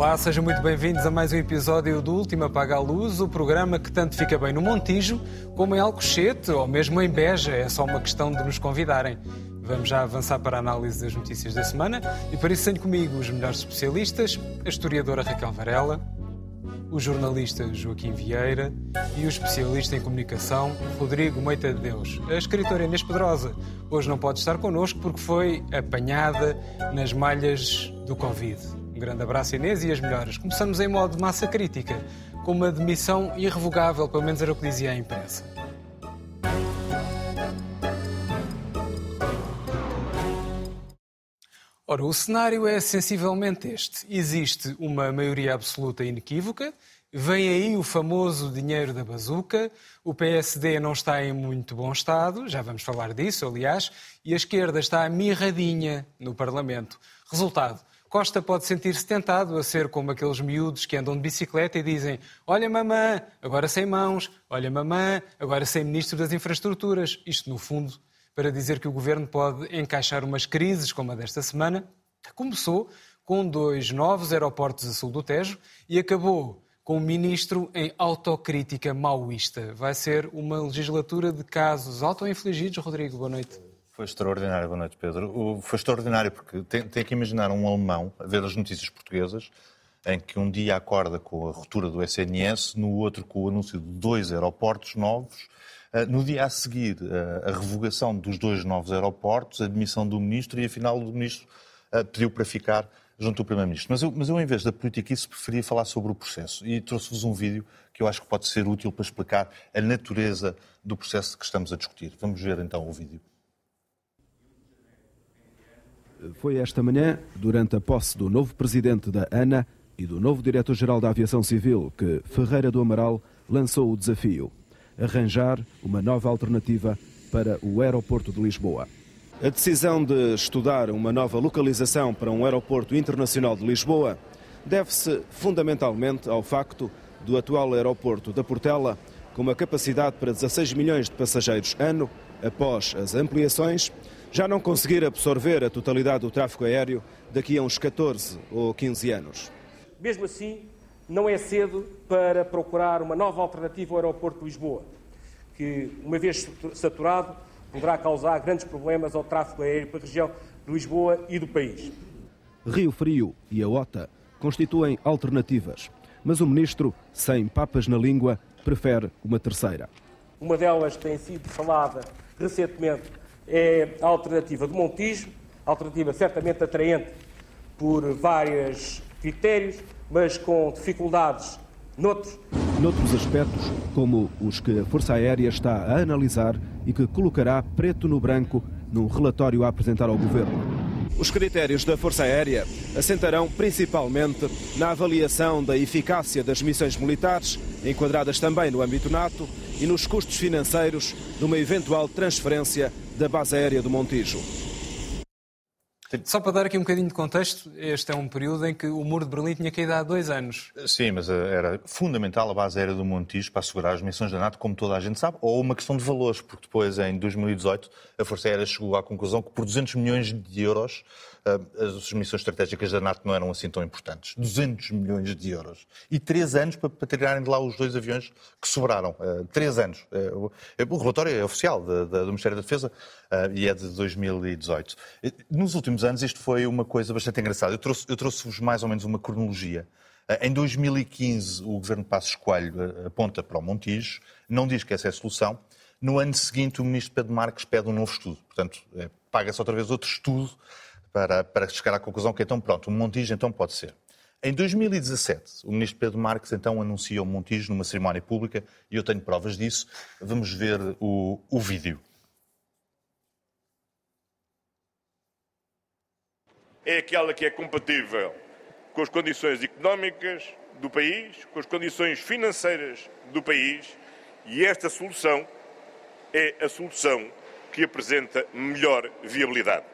Olá, sejam muito bem-vindos a mais um episódio do Último Apaga a Luz, o programa que tanto fica bem no Montijo como em Alcochete ou mesmo em Beja. É só uma questão de nos convidarem. Vamos já avançar para a análise das notícias da semana e para isso tenho comigo os melhores especialistas, a historiadora Raquel Varela, o jornalista Joaquim Vieira e o especialista em comunicação Rodrigo Meita de Deus. A escritora Inês Pedrosa hoje não pode estar connosco porque foi apanhada nas malhas do Covid. Grande abraço Inês e as melhoras. Começamos em modo massa crítica, com uma demissão irrevogável, pelo menos era o que dizia a imprensa. Ora, o cenário é sensivelmente este. Existe uma maioria absoluta inequívoca, vem aí o famoso dinheiro da bazuca, o PSD não está em muito bom estado, já vamos falar disso, aliás, e a esquerda está mirradinha no Parlamento. Resultado, Costa pode sentir-se tentado a ser como aqueles miúdos que andam de bicicleta e dizem olha mamã, agora sem mãos, olha mamã, agora sem Ministro das Infraestruturas. Isto, no fundo, para dizer que o governo pode encaixar umas crises como a desta semana, que começou com dois novos aeroportos a sul do Tejo e acabou com o ministro em autocrítica maoísta. Vai ser uma legislatura de casos auto-infligidos. Rodrigo, boa noite. Foi extraordinário, boa noite, Pedro. Foi extraordinário porque tem, tem que imaginar um alemão a ver as notícias portuguesas em que um dia acorda com a ruptura do SNS, no outro com o anúncio de dois aeroportos novos eh, no dia a seguir, eh, a revogação dos dois novos aeroportos, a admissão do ministro e, afinal, o ministro eh, pediu para ficar junto do Primeiro-Ministro. Mas eu, mas eu, em vez da política, isso preferia falar sobre o processo. E trouxe-vos um vídeo que eu acho que pode ser útil para explicar a natureza do processo que estamos a discutir. Vamos ver então o vídeo. Foi esta manhã, durante a posse do novo presidente da ANA e do novo diretor-geral da Aviação Civil, que Ferreira do Amaral lançou o desafio arranjar uma nova alternativa para o aeroporto de Lisboa. A decisão de estudar uma nova localização para um aeroporto internacional de Lisboa deve-se fundamentalmente ao facto do atual aeroporto da Portela, com uma capacidade para 16 milhões de passageiros ano, após as ampliações, já não conseguir absorver a totalidade do tráfego aéreo daqui a uns 14 ou 15 anos. Mesmo assim, não é cedo para procurar uma nova alternativa ao aeroporto de Lisboa, que, uma vez saturado, poderá causar grandes problemas ao tráfego aéreo para a região de Lisboa e do país. Rio Frio e a OTA constituem alternativas, mas o ministro, sem papas na língua, prefere uma terceira. Uma delas tem sido falada recentemente é a alternativa do Montijo, alternativa certamente atraente por vários critérios, mas com dificuldades noutros. Noutros aspectos, como os que a Força Aérea está a analisar e que colocará preto no branco num relatório a apresentar ao Governo. Os critérios da Força Aérea assentarão principalmente na avaliação da eficácia das missões militares, enquadradas também no âmbito NATO, e nos custos financeiros de uma eventual transferência da base aérea do Montijo. Só para dar aqui um bocadinho de contexto, este é um período em que o muro de Berlim tinha caído há dois anos. Sim, mas eh, era fundamental a base aérea do Montijo para assegurar as missões da NATO, como toda a gente sabe, ou uma questão de valores, porque depois, em 2018, a Força Aérea chegou à conclusão que por 200 milhões de euros as missões estratégicas da NATO não eram assim tão importantes. 200 milhões de euros. E três anos para, para tirarem de lá os dois aviões que sobraram. Uh, três anos. Uh, o relatório é oficial do Ministério da Defesa e é de 2018. Nos últimos anos isto foi uma coisa bastante engraçada. Eu trouxe-vos trouxe mais ou menos uma cronologia. Em 2015, o governo Passos Coelho aponta para o Montijo, não diz que essa é a solução. No ano seguinte, o ministro Pedro Marques pede um novo estudo. Portanto, é, paga-se outra vez outro estudo para, para chegar à conclusão que então pronto, o Montijo então pode ser. Em 2017, o ministro Pedro Marques então anuncia o Montijo numa cerimónia pública e eu tenho provas disso. Vamos ver o, o vídeo. É aquela que é compatível com as condições económicas do país, com as condições financeiras do país e esta solução é a solução que apresenta melhor viabilidade.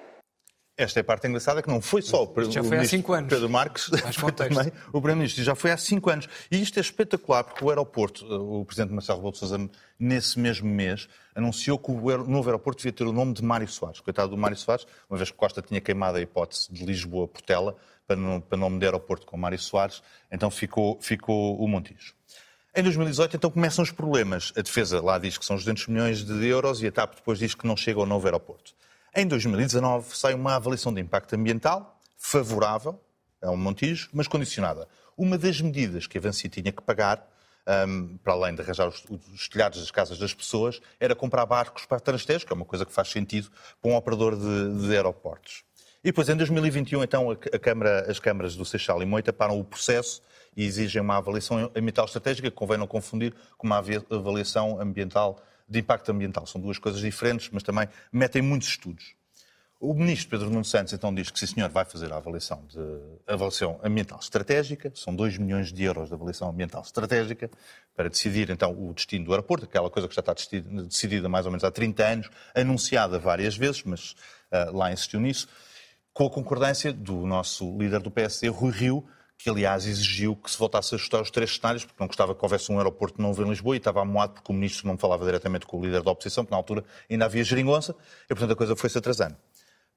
Esta é a parte engraçada, que não foi só o já foi há cinco anos. Pedro Marques, também o Primeiro-Ministro, já foi há cinco anos. E isto é espetacular, porque o aeroporto, o Presidente Marcelo Rebelo de Sousa, nesse mesmo mês, anunciou que o novo aeroporto devia ter o nome de Mário Soares. Coitado do Mário Soares, uma vez que Costa tinha queimado a hipótese de Lisboa-Portela para, para nome de aeroporto com Mário Soares, então ficou, ficou o Montijo. Em 2018, então, começam os problemas. A defesa lá diz que são os 200 milhões de euros e a TAP depois diz que não chega ao novo aeroporto. Em 2019 sai uma avaliação de impacto ambiental favorável ao Montijo, mas condicionada. Uma das medidas que a Vansi tinha que pagar, um, para além de arranjar os, os, telhados das casas das pessoas, era comprar barcos para Transtejo, que é uma coisa que faz sentido para um operador de, de aeroportos. E depois, em 2021, então, a Câmara, as câmaras do Seixal e Moita param o processo e exigem uma avaliação ambiental estratégica, que convém não confundir com uma avaliação ambiental de impacto ambiental. São duas coisas diferentes, mas também metem muitos estudos. O ministro Pedro Nuno Santos então diz que, sim senhor, vai fazer a avaliação, de, avaliação ambiental estratégica, são 2 milhões de euros de avaliação ambiental estratégica, para decidir então o destino do aeroporto, aquela coisa que já está decidida mais ou menos há 30 anos, anunciada várias vezes, mas uh, lá insistiu nisso, com a concordância do nosso líder do PSD, Rui Rio, que aliás exigiu que se voltasse a ajustar os três cenários, porque não gostava que houvesse um aeroporto novo em Lisboa e estava amoado porque o ministro não falava diretamente com o líder da oposição, porque na altura ainda havia geringonça, e portanto a coisa foi-se atrasando.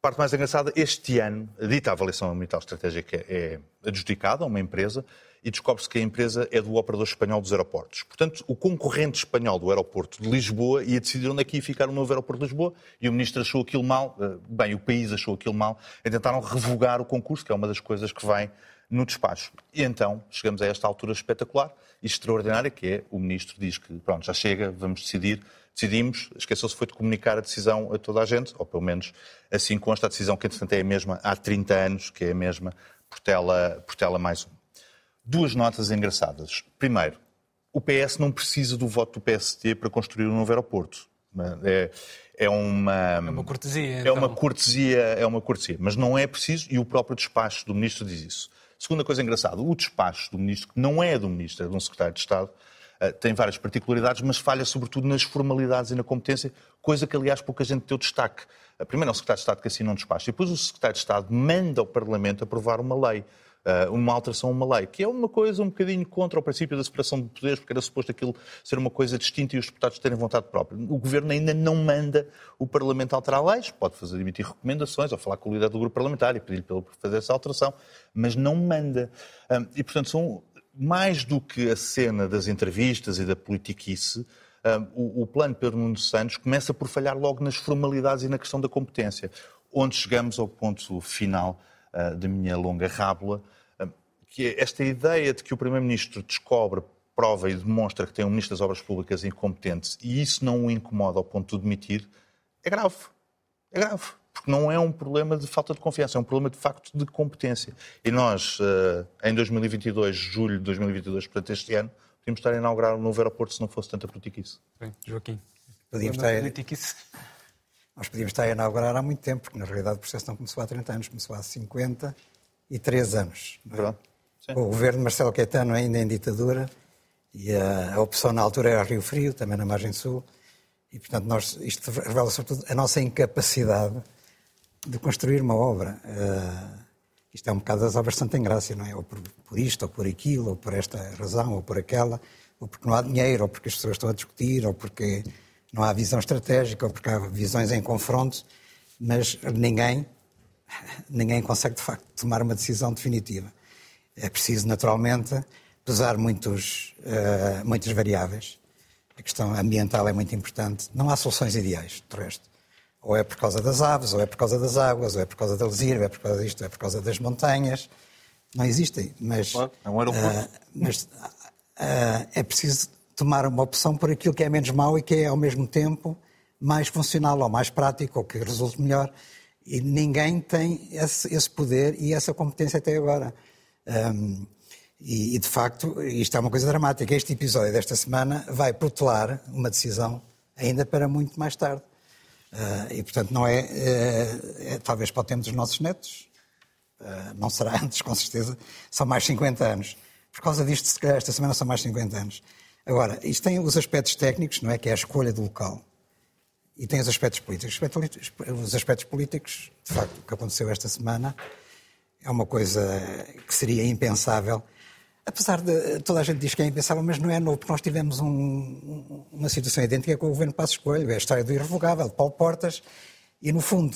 Parte mais engraçada, este ano, a dita avaliação ambiental estratégica é adjudicada a uma empresa e descobre-se que a empresa é do operador espanhol dos aeroportos. Portanto, o concorrente espanhol do aeroporto de Lisboa ia decidir onde é que ia ficar o novo aeroporto de Lisboa e o ministro achou aquilo mal, eh, bem, o país achou aquilo mal, e tentaram revogar o concurso, que é uma das coisas que vem no despacho. E então chegamos a esta altura espetacular e extraordinária, que é o ministro diz que pronto, já chega, vamos decidir. Decidimos, esqueceu-se foi de comunicar a decisão a toda a gente, ou pelo menos assim consta a decisão que, entretanto, é a mesma há 30 anos, que é a mesma Portela, Portela mais um. Duas notas engraçadas. Primeiro, o PS não precisa do voto do PST para construir um novo aeroporto. É, é uma, é uma cortesia. Então. É uma então. cortesia, é uma cortesia, mas não é preciso e o próprio despacho do ministro diz isso. Segunda coisa engraçada, o despacho do ministro, que não é do ministro, é de um secretário de Estado, eh, tem várias particularidades, mas falha sobretudo nas formalidades e na competência, coisa que, aliás, pouca gente deu destaque. Primeiro é o secretário de Estado que assina um despacho, e depois o secretário de Estado manda ao Parlamento aprovar uma lei. Eh, uma alteração a uma lei, que é uma coisa um bocadinho contra o princípio da separação de poderes, porque era suposto aquilo ser uma coisa distinta e os deputados terem vontade própria. O Governo ainda não manda o Parlamento alterar leis, pode fazer emitir recomendações ou falar com o líder do grupo parlamentar e pedir-lhe para fazer essa alteração, mas não manda. E, portanto, são mais do que a cena das entrevistas e da politiquice, o, plano Pedro Nuno Santos começa por falhar logo nas formalidades e na questão da competência, onde chegamos ao ponto final uh, da minha longa rábula, uh, que é esta ideia de que o Primeiro-Ministro descobre, prova e demonstra que tem um Ministro das Obras Públicas incompetente e isso não o incomoda ao ponto de demitir, é grave. É grave. Porque não é um problema de falta de confiança, é um problema de facto de competência. E nós, uh, em 2022, julho de 2022, portanto este ano, podíamos estar a inaugurar um novo aeroporto se não fosse tanta politiquice. Bem, Joaquim. Podíamos estar... Politiquice. Nós podíamos estar a inaugurar há muito tempo, porque na realidade o processo não começou há 30 anos, começou há 53 anos. É? O governo de Marcelo Caetano ainda em ditadura e a, a, opção na altura era Rio Frio, também na margem sul, e portanto nós, isto revela sobretudo a nossa incapacidade de construir uma obra. Uh, isto é um bocado das obras Santa Engrácia, não é? Ou por, por, isto, ou por aquilo, ou por esta razão, ou por aquela, ou porque não há dinheiro, ou porque as pessoas estão a discutir, ou porque não há visão estratégica porque há visões em confronto, mas ninguém, ninguém consegue de facto tomar uma decisão definitiva. É preciso, naturalmente, pesar muitos, uh, muitas variáveis. A questão ambiental é muito importante. Não há soluções ideais, de resto. Ou é por causa das aves, ou é por causa das águas, ou é por causa da lesira, ou é por causa disto, ou é por causa das montanhas. Não existem, mas, é um aeroporto. Uh, mas uh, é preciso tomar uma opção por aquilo que é menos mau e que é, ao mesmo tempo, mais funcional ou mais prático ou que resulte melhor. E ninguém tem esse, esse poder e essa competência até agora. Um, e, e, de facto, isto é uma coisa dramática. Este episódio desta semana vai protelar uma decisão ainda para muito mais tarde. Uh, e, portanto, não é, é, é, talvez para o tempo dos nossos netos, uh, não será antes, com certeza, são mais 50 anos. Por causa disto, se calhar, esta semana são mais 50 anos. Agora, isto tem os aspectos técnicos, não é? Que é a escolha do local. e tem os aspectos políticos. Os aspectos políticos, de facto, o que aconteceu esta semana é uma coisa que seria impensável. Apesar de toda a gente diz que é impensável, mas não é novo, porque nós tivemos um, uma situação idêntica com o governo Passos Coelho, é a história do irrevogável, de Paulo Portas, e no fundo,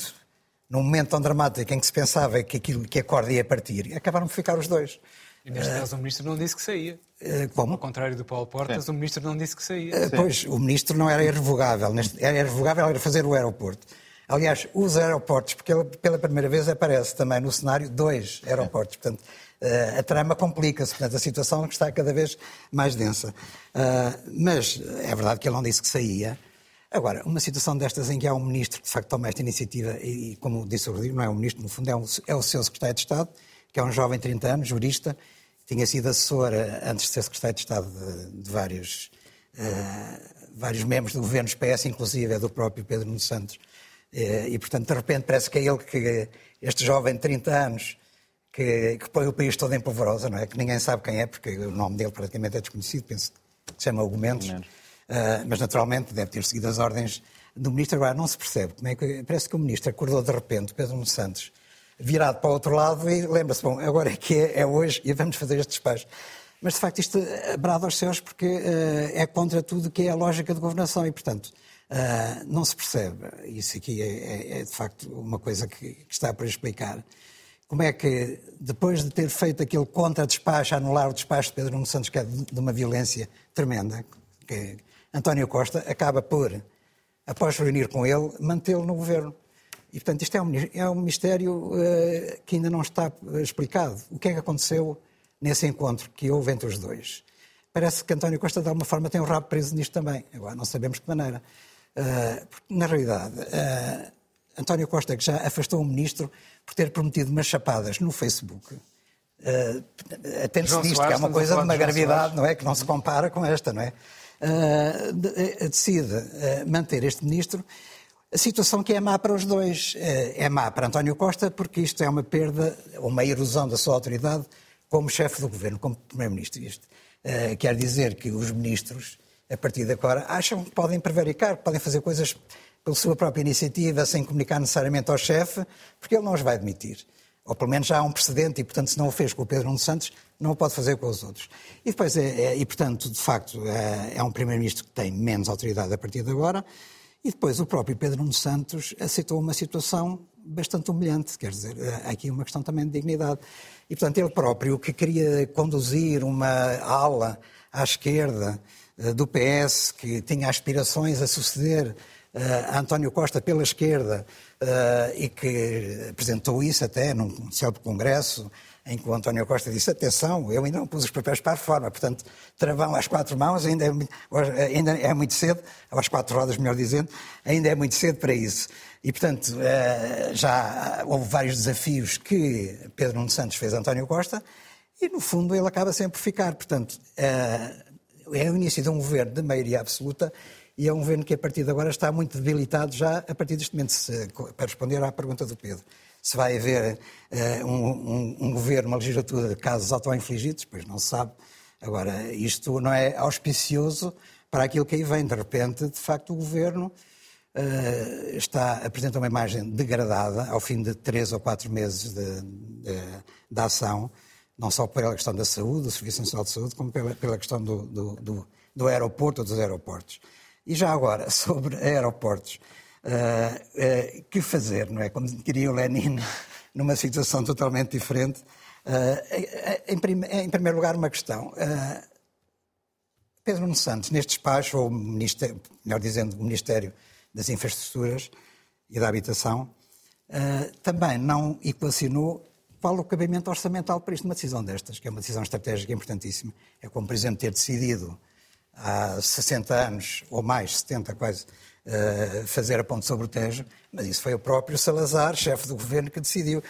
num momento tão dramático em que se pensava que aquilo que a corda ia partir, acabaram por ficar os dois. E neste caso o ministro não disse que saía. Uh, como? Ao contrário do Paulo Portas, o ministro não disse que saía. Uh, pois, o ministro não era irrevogável. Era irrevogável era fazer o aeroporto. Aliás, os aeroportos, porque ele pela primeira vez aparece também no cenário dois aeroportos. Portanto, a trama complica-se. Portanto, a situação está cada vez mais densa. mas é verdade que ele não disse que saía. Agora, uma situação destas em que há um ministro que de facto toma esta iniciativa, e como disse o Rodrigo, não é um ministro, no fundo é, um, é o seu secretário de Estado, que é um jovem de 30 anos, jurista, tinha sido assessor, antes de ser secretário de Estado, de, de vários, uh, vários membros do governo PS, inclusive é do próprio Pedro Nuno Santos. Uh, e, portanto, de repente parece que é ele que, este jovem de 30 anos, que, que põe o país todo em polvorosa, não é? Que ninguém sabe quem é, porque o nome dele praticamente é desconhecido, penso que se chama Hugo Mendes. Uh, mas, naturalmente, deve ter seguido as ordens do ministro. Agora, não se percebe como é que. Parece que o ministro acordou de repente, Pedro Nuno Santos, virado para o outro lado e lembra-se, bom, agora é que é, é, hoje e vamos fazer este despacho. Mas, de facto, isto brada aos céus porque uh, é contra tudo que é a lógica de governação e, portanto, uh, não se percebe. Isso aqui é, é, é de facto, uma coisa que, que, está para explicar. Como é que, depois de ter feito aquele contra-despacho, anular o despacho de Pedro Nuno Santos, que é de, de uma violência tremenda, que António Costa acaba por, após reunir com ele, mantê-lo no governo. E, portanto, isto é um, é um mistério uh, que ainda não está explicado. O que é que aconteceu nesse encontro que houve entre os dois? Parece que António Costa, de alguma forma, tem um rabo preso nisto também. Agora, não sabemos de que maneira. Uh, porque, na realidade, uh, António Costa, que já afastou o ministro por ter prometido umas chapadas no Facebook, uh, atende-se disto, que é uma coisa de uma gravidade, não é? Que não se compara com esta, não é? Uh, decide manter este ministro a situação que é má para os dois. É má para António Costa, porque isto é uma perda, uma erosão da sua autoridade como chefe do governo, como primeiro-ministro. Isto uh, quer dizer que os ministros, a partir de agora, acham que podem prevaricar, que podem fazer coisas pela sua própria iniciativa, sem comunicar necessariamente ao chefe, porque ele não os vai admitir. Ou pelo menos já há um precedente e, portanto, se não o fez com o Pedro Nuno Santos, não o pode fazer com os outros. E depois, é, é e portanto, de facto, é, é um primeiro-ministro que tem menos autoridade a partir de agora. E depois o próprio Pedro Nuno Santos aceitou uma situação bastante humilhante, quer dizer, há aqui uma questão também de dignidade. E, portanto, ele próprio, que queria conduzir uma ala à esquerda eh, do PS, que tinha aspirações a suceder eh, a António Costa pela esquerda eh, e que apresentou isso até num célebre congresso em que o António Costa disse: atenção, eu ainda não pus os papéis para a reforma, portanto, travão às quatro mãos, ainda é, ainda é muito cedo, às quatro rodas, melhor dizendo, ainda é muito cedo para isso. E, portanto, eh, já houve vários desafios que Pedro Nuno Santos fez a António Costa e, no fundo, ele acaba sempre por ficar. Portanto, eh, é o início de um governo de maioria absoluta e é um governo que, a partir de agora, está muito debilitado já a partir deste momento, para responder à pergunta do Pedro se vai haver uh, um, um, um, governo, uma legislatura de casos auto-infligidos, pois não se sabe. Agora, isto não é auspicioso para aquilo que aí vem. De repente, de facto, o governo uh, está, apresenta uma imagem degradada ao fim de três ou quatro meses de, de, de ação, não só pela questão da saúde, do Serviço Nacional de Saúde, como pela, pela questão do, do, do, do aeroporto ou dos aeroportos. E já agora, sobre aeroportos, Uh, que fazer, não é? Como diria o Lenin, numa situação totalmente diferente. Uh, em, prim em, primeiro lugar, uma questão. Pedro Nuno Santos, neste despacho, ou melhor dizendo, o Ministério das Infraestruturas e da Habitação, também não equacionou qual o cabimento orçamental para isto, uma decisão destas, que é uma decisão estratégica importantíssima. É como, por exemplo, ter decidido há 60 anos, ou mais, 70 quase, uh, fazer a ponte sobre o Tejo, mas isso foi o próprio Salazar, chefe do governo, que decidiu.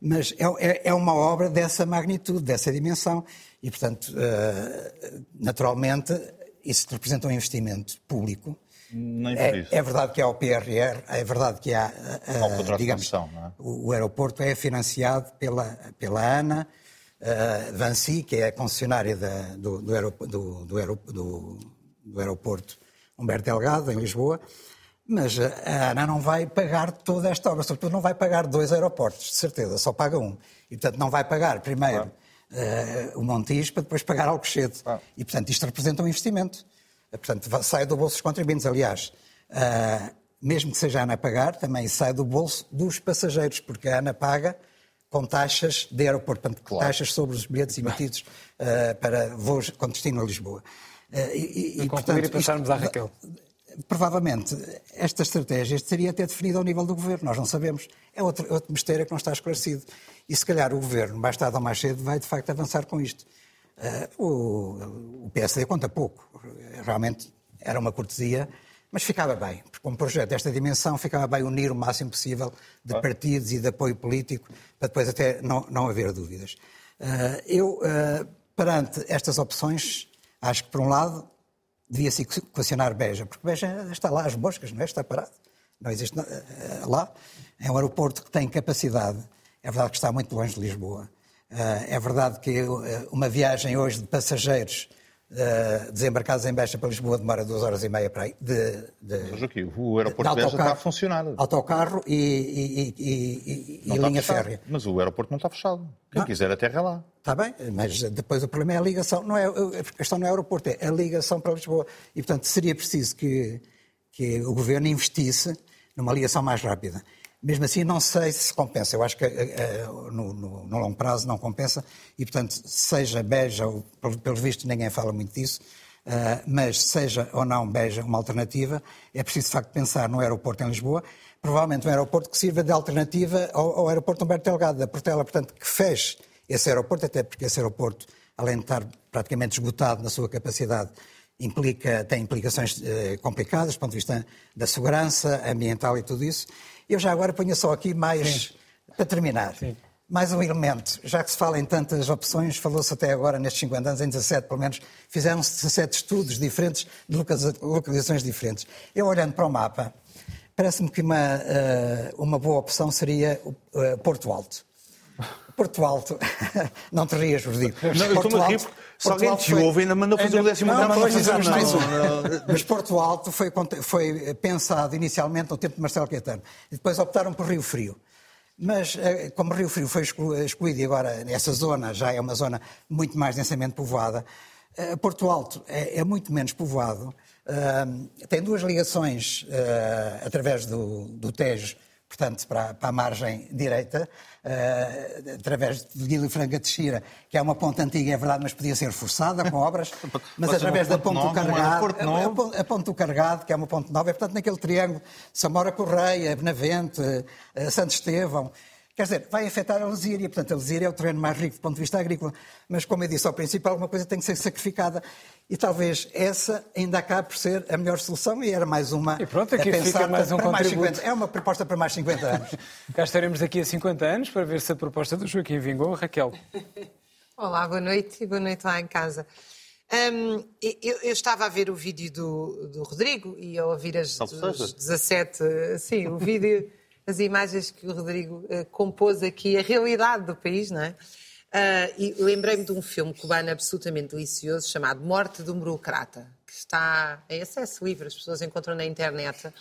Mas é, é, é uma obra dessa magnitude, dessa dimensão, e, portanto, uh, naturalmente, isso representa um investimento público. É, é, verdade que há o PRR, é verdade que há, uh, digamos, é? o, o, aeroporto é financiado pela, pela ANA, uh, Vancy, que é a concessionária da, do, do, do, do, aeroporto Humberto Delgado, em Lisboa, Mas a ANA não vai pagar toda esta obra, sobretudo não vai pagar dois aeroportos, de certeza, só paga um. E, portanto, não vai pagar primeiro claro. uh, o Montijo para depois pagar Alcochete. Claro. E, portanto, isto representa um investimento. Portanto, sai do bolso dos contribuintes. Aliás, uh, mesmo que seja a ANA a pagar, também sai do bolso dos passageiros, porque a ANA paga com taxas de aeroporto, portanto, claro. taxas sobre os bilhetes emitidos uh, para voos com destino a Lisboa. Uh, e, e, portanto, e passarmos isto, à Raquel. Provavelmente, esta estratégia seria até definida ao nível do governo, nós não sabemos. É outro, outro mistério que não está esclarecido. E se calhar o governo, mais tarde ou mais cedo, vai de facto avançar com isto. Uh, o, o PSD conta pouco. Realmente era uma cortesia mas ficava bem, porque um projeto desta dimensão ficava bem unir o máximo possível de partidos e de apoio político, para depois até não, não haver dúvidas. Uh, eu, uh, perante estas opções, acho que, por um lado, devia-se equacionar Beja, porque Beja está lá às moscas, não é? Está parado. Não existe uh, lá. É um aeroporto que tem capacidade. É verdade que está muito longe de Lisboa. é verdade que uma viagem hoje de passageiros Uh, desembarcados em Beja para Lisboa demora duas horas e meia para aí. De, de, Joaquim, o aeroporto de, Beja está a funcionar. Autocarro e, e, e, e linha férrea. Mas o aeroporto não está fechado. Quem não. quiser aterra é lá. Está bem, mas depois o problema é a ligação. Não é, a questão não é o aeroporto, é a ligação para Lisboa. E, portanto, seria preciso que, que o governo investisse numa ligação mais rápida. Mesmo assim, não sei se compensa. Eu acho que uh, no, no, no, longo prazo não compensa e, portanto, seja Beja, ou, pelos vistos ninguém fala muito disso, uh, mas seja ou não Beja uma alternativa, é preciso, de facto, pensar no aeroporto em Lisboa, provavelmente um aeroporto que sirva de alternativa ao, ao aeroporto Humberto Delgado da Portela, portanto, que feche esse aeroporto, até porque esse aeroporto, além de estar praticamente esgotado na sua capacidade, implica, tem implicações uh, complicadas do ponto de vista da segurança ambiental e tudo isso. Eu já agora ponho só aqui mais, Sim. para terminar, Sim. mais um elemento. Já que se fala em tantas opções, falou-se até agora, nestes 50 anos, em 17 pelo menos, fizeram-se 17 estudos diferentes, de localizações diferentes. Eu olhando para o mapa, parece-me que uma, eh, uma boa opção seria eh, Porto Alto. Porto Alto, não te rias. Não, eu estou-me se alguém te ouve ainda mandou fazer o décimo não, não, fizemos mais um. Mas Porto Alto foi, foi pensado inicialmente no tempo de Marcelo Caetano. E depois optaram por Rio Frio. Mas, eh, como Rio Frio foi excluído e agora essa zona já é uma zona muito mais densamente povoada, eh, Porto Alto é, é muito menos povoado, uh, tem duas ligações uh, através do, do Tejo portanto, para, para a margem direita, uh, através de Guilherme Franca de Xira, que é uma ponte antiga, é verdade, mas podia ser forçada com obras, mas através da ponte do Carregado, a, a, ponte do Carregado, que é uma ponte nova, é portanto naquele triângulo Samora Correia, Benavente, uh, Santo Estevão, Quer dizer, vai afetar a lesíria. Portanto, a lesíria é o terreno mais rico do ponto de vista agrícola. Mas, como eu disse ao princípio, alguma coisa tem que ser sacrificada. E talvez essa ainda acabe por ser a melhor solução e era mais uma. E pronto, aqui fica mais um para contributo. Mais 50, é uma proposta para mais 50 anos. Cá estaremos daqui a 50 anos para ver se a proposta do Joaquim vingou. Raquel. Olá, boa noite e boa noite lá em casa. Um, eu, eu, estava a ver o vídeo do, do Rodrigo e a ouvir as, os 17. Sim, o vídeo as imagens que o Rodrigo uh, compôs aqui, a realidade do país, não é? Uh, e lembrei-me de um filme cubano absolutamente delicioso chamado Morte um Burocrata, que está em acesso livre, as pessoas encontram na internet,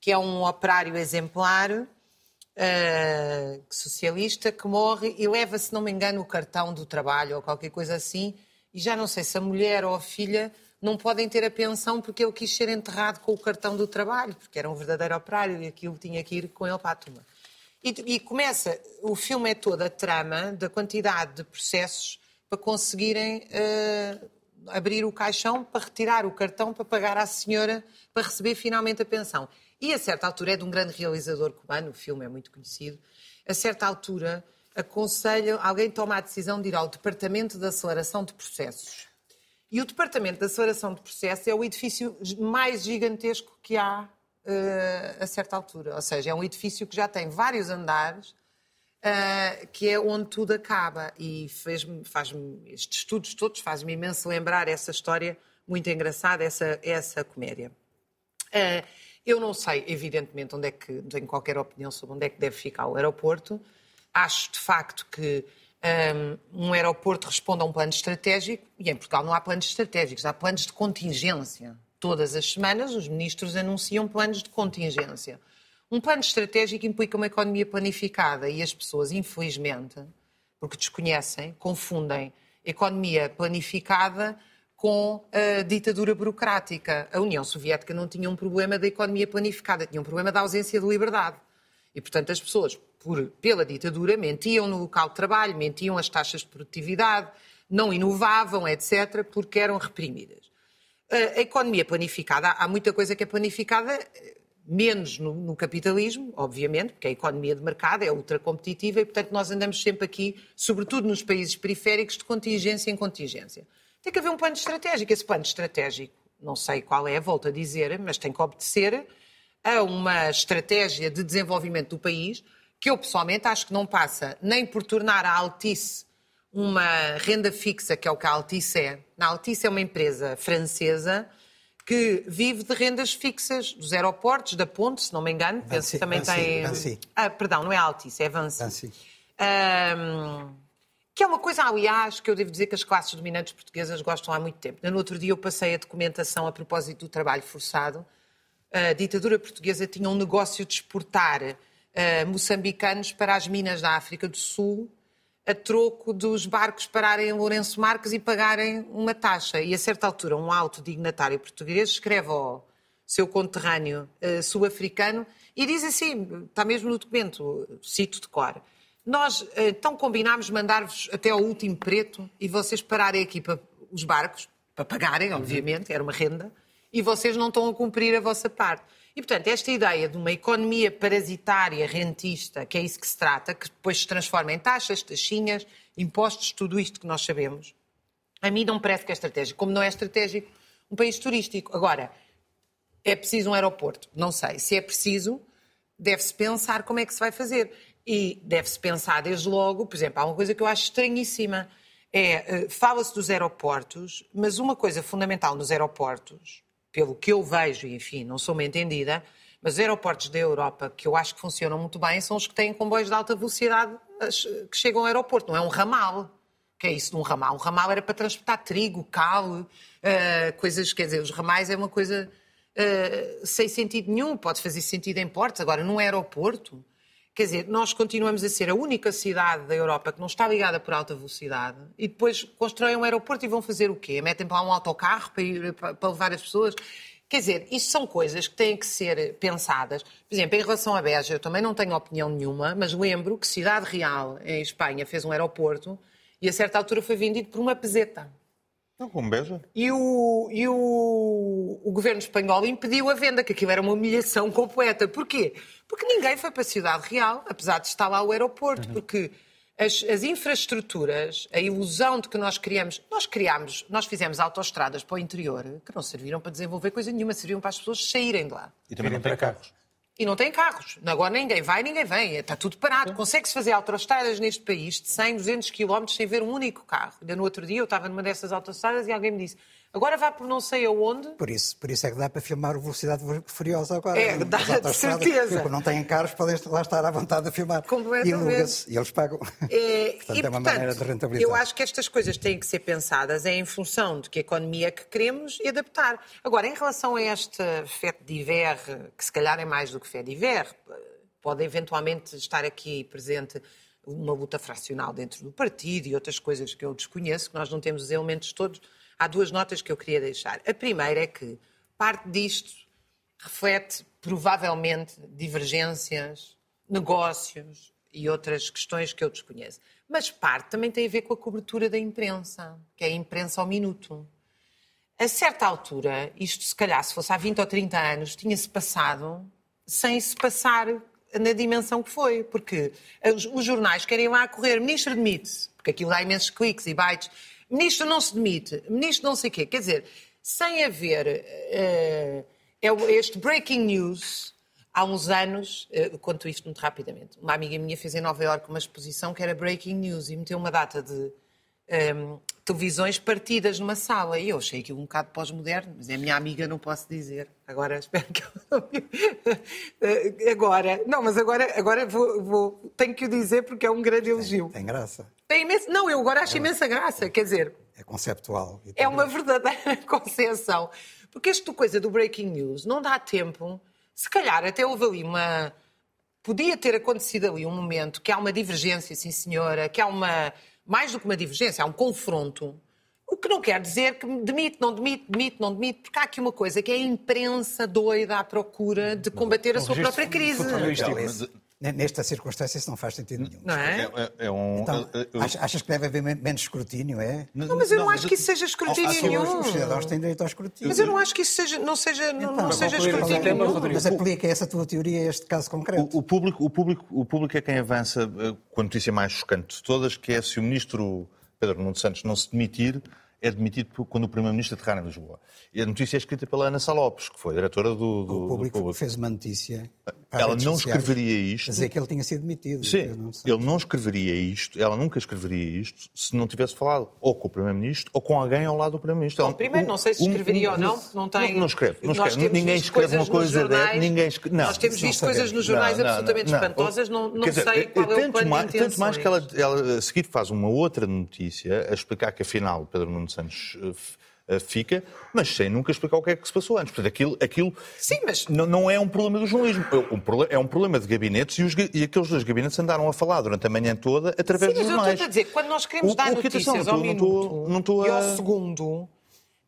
que é um operário exemplar uh, socialista que morre e leva, se não me engano, o cartão do trabalho ou qualquer coisa assim, e já não sei se a mulher ou a filha não podem ter a pensão porque ele quis ser enterrado com o cartão do trabalho, porque era um verdadeiro operário e aquilo tinha que ir com ele para a tumba. E, e começa, o filme é toda a trama da quantidade de processos para conseguirem uh, abrir o caixão para retirar o cartão para pagar à senhora para receber finalmente a pensão. E a certa altura é de um grande realizador cubano, o filme é muito conhecido, a certa altura aconselha, alguém toma a decisão de ir ao Departamento de Aceleração de Processos e o Departamento de Aceleração de Processo é o edifício mais gigantesco que há uh, a certa altura. Ou seja, é um edifício que já tem vários andares, uh, que é onde tudo acaba. E faz, faz estes estudos todos fazem-me imenso lembrar essa história muito engraçada, essa, essa comédia. Uh, eu não sei, evidentemente, onde é que, tenho qualquer opinião sobre onde é que deve ficar o aeroporto. Acho, de facto, que um aeroporto responde a um plano estratégico e em Portugal não há planos estratégicos, há planos de contingência. todas as semanas os ministros anunciam planos de contingência. Um plano estratégico implica uma economia planificada e as pessoas, infelizmente, porque desconhecem, confundem economia planificada com a ditadura burocrática. A União Soviética não tinha um problema da economia planificada, tinha um problema da ausência de liberdade. E, portanto, as pessoas, por, pela ditadura, mentiam no local de trabalho, mentiam as taxas de produtividade, não inovavam, etc., porque eram reprimidas. A economia planificada, há muita coisa que é planificada menos no, no, capitalismo, obviamente, porque a economia de mercado é ultra competitiva e, portanto, nós andamos sempre aqui, sobretudo nos países periféricos, de contingência em contingência. Tem que haver um plano estratégico. Esse plano estratégico, não sei qual é, volto a dizer, mas tem que obedecer a uma estratégia de desenvolvimento do país que eu, pessoalmente, acho que não passa nem por tornar a Altice uma renda fixa, que é o que a Altice é. A Altice é uma empresa francesa que vive de rendas fixas dos aeroportos, da ponte, se não me engano. Penso que também Vancy, tem. Vancy. Ah, perdão, não é Altice, é Vancy. Vancy. Um, que é uma coisa, aliás, que eu devo dizer que as classes dominantes portuguesas gostam há muito tempo. No outro dia eu passei a documentação a propósito do trabalho forçado. A ditadura portuguesa tinha um negócio de exportar uh, moçambicanos para as minas da África do Sul a troco dos barcos pararem em Lourenço Marques e pagarem uma taxa. E a certa altura, um alto dignatário português escreve ao seu conterrâneo uh, sul-africano e diz assim, está mesmo no documento, cito de cor, nós então combinámos mandar-vos até ao último preto e vocês pararem aqui para os barcos, para pagarem, obviamente, era uma renda, e vocês não estão a cumprir a vossa parte. E, portanto, esta ideia de uma economia parasitária, rentista, que é isso que se trata, que depois se transforma em taxas, taxinhas, impostos, tudo isto que nós sabemos, a mim não parece que é estratégico. Como não é estratégico um país turístico. Agora, é preciso um aeroporto? Não sei. Se é preciso, deve-se pensar como é que se vai fazer. E deve-se pensar desde logo, por exemplo, há uma coisa que eu acho estranhíssima. É, eh, fala-se dos aeroportos, mas uma coisa fundamental nos aeroportos pelo que eu vejo, enfim, não sou uma entendida, mas os aeroportos da Europa que eu acho que funcionam muito bem são os que têm comboios de alta velocidade que chegam ao aeroporto, não é um ramal. Que é isso de um ramal? Um ramal era para transportar trigo, cal, uh, coisas, quer dizer, os ramais é uma coisa uh, sem sentido nenhum, pode fazer sentido em portos, agora num aeroporto. Quer dizer, nós continuamos a ser a única cidade da Europa que não está ligada por alta velocidade e depois constroem um aeroporto e vão fazer o quê? Metem para lá um autocarro para, ir, para levar as pessoas? Quer dizer, isto são coisas que têm que ser pensadas. Por exemplo, em relação à Beja, eu também não tenho opinião nenhuma, mas lembro que Cidade Real, em Espanha, fez um aeroporto e a certa altura foi vendido por uma peseta. Não, com Beja. E, o, e o, o governo espanhol impediu a venda, que aquilo era uma humilhação completa. Porquê? Porque ninguém foi para a Cidade Real, apesar de estar lá o aeroporto, uhum. porque as, as, infraestruturas, a ilusão de que nós criamos, nós criámos, nós fizemos autoestradas para o interior que não serviram para desenvolver coisa nenhuma, serviram para as pessoas saírem de lá. E também não têm carros. E não tem carros. Agora ninguém vai, ninguém vem. Está tudo parado. Consegue-se fazer autoestradas neste país de 100, 200 quilómetros sem ver um único carro. Ainda no outro dia eu estava numa dessas autoestradas e alguém me disse Agora vá por não sei aonde. Por isso, por isso é que dá para filmar o Velocidade Furiosa agora. É, dá, de certeza. Porque não têm carros, podem lá estar à vontade a filmar. Completamente. E, e eles pagam. É, portanto, e, é uma portanto, maneira de rentabilizar. Eu acho que estas coisas têm que ser pensadas em função de que economia que queremos e adaptar. Agora, em relação a este fête d'hiver, que se calhar é mais do que fête d'hiver, pode eventualmente estar aqui presente uma luta fracional dentro do partido e outras coisas que eu desconheço, que nós não temos os elementos todos há duas notas que eu queria deixar. A primeira é que parte disto reflete provavelmente divergências, negócios e outras questões que eu desconheço. Mas parte também tem a ver com a cobertura da imprensa, que é a imprensa ao minuto. A certa altura, isto se calhar se fosse há 20 ou 30 anos, tinha-se passado sem se passar na dimensão que foi, porque os, os jornais querem lá correr, ministro demite, porque aquilo dá imensos cliques e bytes, ministro não se demite, ministro não sei o quê. Quer dizer, sem haver uh, este breaking news, há uns anos, uh, conto isto muito rapidamente, uma amiga minha fez em Nova Iorque uma exposição que era breaking news e meteu uma data de um, ehm, televisões partidas numa sala. E eu achei aquilo um bocado pós-moderno, mas é minha amiga, não posso dizer. Agora espero que ela. Agora, não, mas agora, agora vou, vou, tenho que o dizer porque é um grande elogio. Tem, tem graça. Tem imenso... Não, eu agora acho é, imensa graça, quer dizer... É conceptual. É uma verdadeira concepção. Porque esta coisa do breaking news não dá tempo. Se calhar até houve ali uma. Podia ter acontecido ali um momento que há uma divergência, sim senhora, que há uma. Mais do que uma divergência, há um confronto. O que não quer dizer que demite, não demite, demite, não demite, porque há aqui uma coisa que é a imprensa doida à procura de combater a sua própria crise. Nesta circunstância isso não faz sentido nenhum. Não é? É, é um, Então, eu- achas que deve haver menos escrutínio, é? Não, mas eu não, acho que isso seja escrutínio Os- nenhum. Os cidadãos têm direito ao escrutínio. Mas eu não acho que isso seja, não seja, não, Então, não seja escrutínio tema, nenhum. Rodrigo. Mas aplica essa tua teoria a este caso concreto. O, o público, o, público, o público é quem avança eh, com a notícia mais chocante de todas, que é se o ministro Pedro Nuno Santos não se demitir, é demitido quando o primeiro-ministro aterrar em Lisboa. E a notícia é escrita pela Ana Salopes, que foi diretora do, do, O do público Público. fez uma notícia. Ela não escreveria isto. Dizer que ele tinha sido demitido. Sim, não ele não escreveria isto, ela nunca escreveria isto se não tivesse falado ou com o Primeiro-Ministro ou com alguém ao lado do Primeiro-Ministro. Bom, primeiro, não sei se um- escreveria um- ou não, não tem- Não, escreve, não Nós escreve. temos Ninguém visto escreve coisas uma nos coisa jornais- Ninguém escreve. Não, Nós temos não visto coisas nos jornais Não, não, absolutamente não. espantosas, não, não dizer, sei qual é o plano mais, de Tanto mais que ela, ela, a seguir faz uma outra notícia a explicar que afinal Pedro Nuno Santos eh, eh, fica, mas sem nunca explicar o que é que se passou antes. Portanto, aquilo, aquilo Sim, mas- não, não é um problema do jornalismo. É um, proble- problema de gabinetes e, os e aqueles dois gabinetes andaram a falar durante a manhã toda através Sim, mas dos eu jornais. estou a dizer, quando nós queremos O- dar o que atenção, notícias não ao estou- não minuto estou- não estou e a- ao segundo,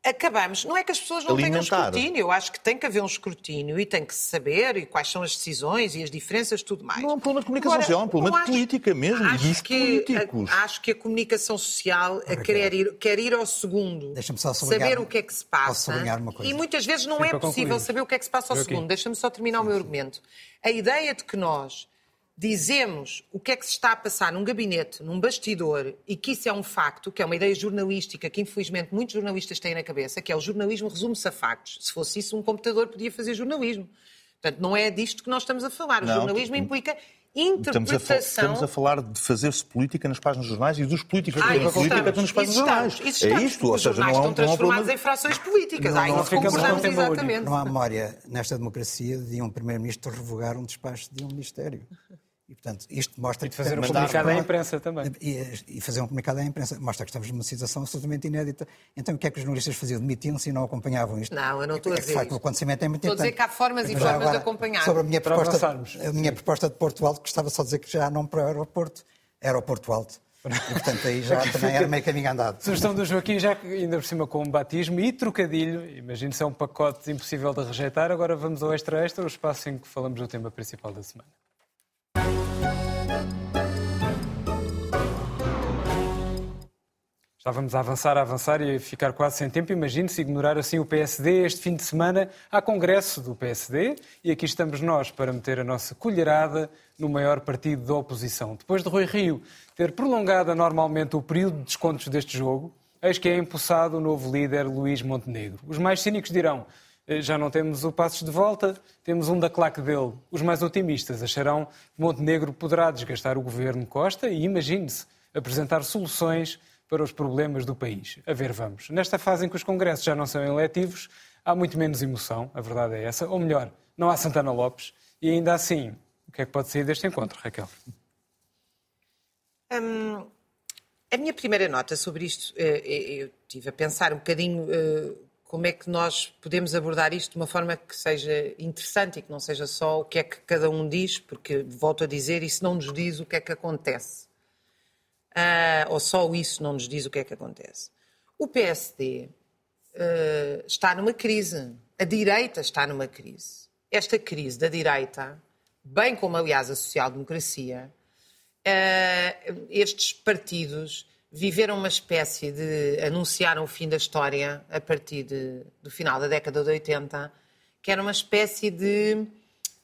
acabamos. Não é que as pessoas não tenham Alimentar. escrutínio, eu acho que tem que haver um escrutínio e tem que se saber e quais são as decisões e as diferenças e tudo mais. Não é um problema de comunicação social, é um problema de política mesmo, e acho dos que políticos. A, acho que a comunicação social a querer ir, quer ir ao segundo, Deixa-me só sublinhar- saber o que é que se posso passa. sublinhar uma coisa? E muitas vezes não Sim, é possível concluir. saber o que é que se passa ao Eu segundo. Deixa-me só terminar o meu argumento. A ideia de que nós dizemos o que é que se está a passar num gabinete, num bastidor, e que isso é um facto, que é uma ideia jornalística que infelizmente muitos jornalistas têm na cabeça, que é o jornalismo resume-se a factos. Se fosse isso, um computador podia fazer jornalismo. Portanto, não é disto que nós estamos a falar. O Não, jornalismo implica Estamos a, interpretação. estamos a falar de fazer-se política nas páginas dos jornais e dos políticos Ah, isso política estamos, nas páginas isso dos jornais. isso é isto, ou os seja, jornais não é um, estão transformados em frações políticas. Não, Aí não ficamos concordamos exatamente. Não há memória nesta democracia de um primeiro-ministro revogar um despacho de um ministério. E, portanto, isto mostra que... fazer um comunicado à imprensa também. E, e fazer um comunicado à imprensa mostra que estamos numa situação absolutamente inédita. Então, o que é que os jornalistas faziam? Demitiam-se e não acompanhavam isto? Não, eu não estou a É que, dizer de facto, o acontecimento é muito Estou a dizer que há formas e formas de acompanhar. Sobre a minha, Para proposta, avançarmos. a minha proposta de Porto Alto, gostava só de dizer que já não para o aeroporto, era o Porto Alto. E, portanto, aí já também era meio caminho andado. Sugestão do Joaquim, já que ainda por cima com um batismo e trocadilho, imagino se é um pacote impossível de rejeitar. Agora vamos ao extra-extra, o espaço em que falamos do tema principal da semana. Estávamos a avançar, a avançar e a ficar quase sem tempo. Imagine-se ignorar assim o PSD. Este fim de semana há congresso do PSD e aqui estamos nós para meter a nossa colherada no maior partido da oposição. Depois de Rui Rio ter prolongado anormalmente o período de descontos deste jogo, eis que é empossado o novo líder Luís Montenegro. Os mais cínicos dirão, "Eh, já não temos o Passos de volta, temos um da claque dele. Os mais otimistas acharão que Montenegro poderá desgastar o governo Costa e, imagine-se, apresentar soluções para os problemas do país. A ver, vamos. Nesta fase em que os congressos já não são eletivos, há muito menos emoção, a verdade é essa. Ou melhor, não há Santana Lopes. E ainda assim, o que é que pode sair deste encontro, Raquel? Hum, a minha primeira nota sobre isto, eh, eh, eu estive a pensar um bocadinho eh, como é que nós podemos abordar isto de uma forma que seja interessante e que não seja só o que é que cada um diz, porque, volto a dizer, isso não nos diz o que é que acontece. Ah, ou só isso não nos diz o que é que acontece. O PSD eh, está numa crise. A direita está numa crise. Esta crise da direita, bem como, aliás, a social-democracia, eh, estes partidos viveram uma espécie de. anunciaram o fim da história a partir de- do final da década de 80, que era uma espécie de.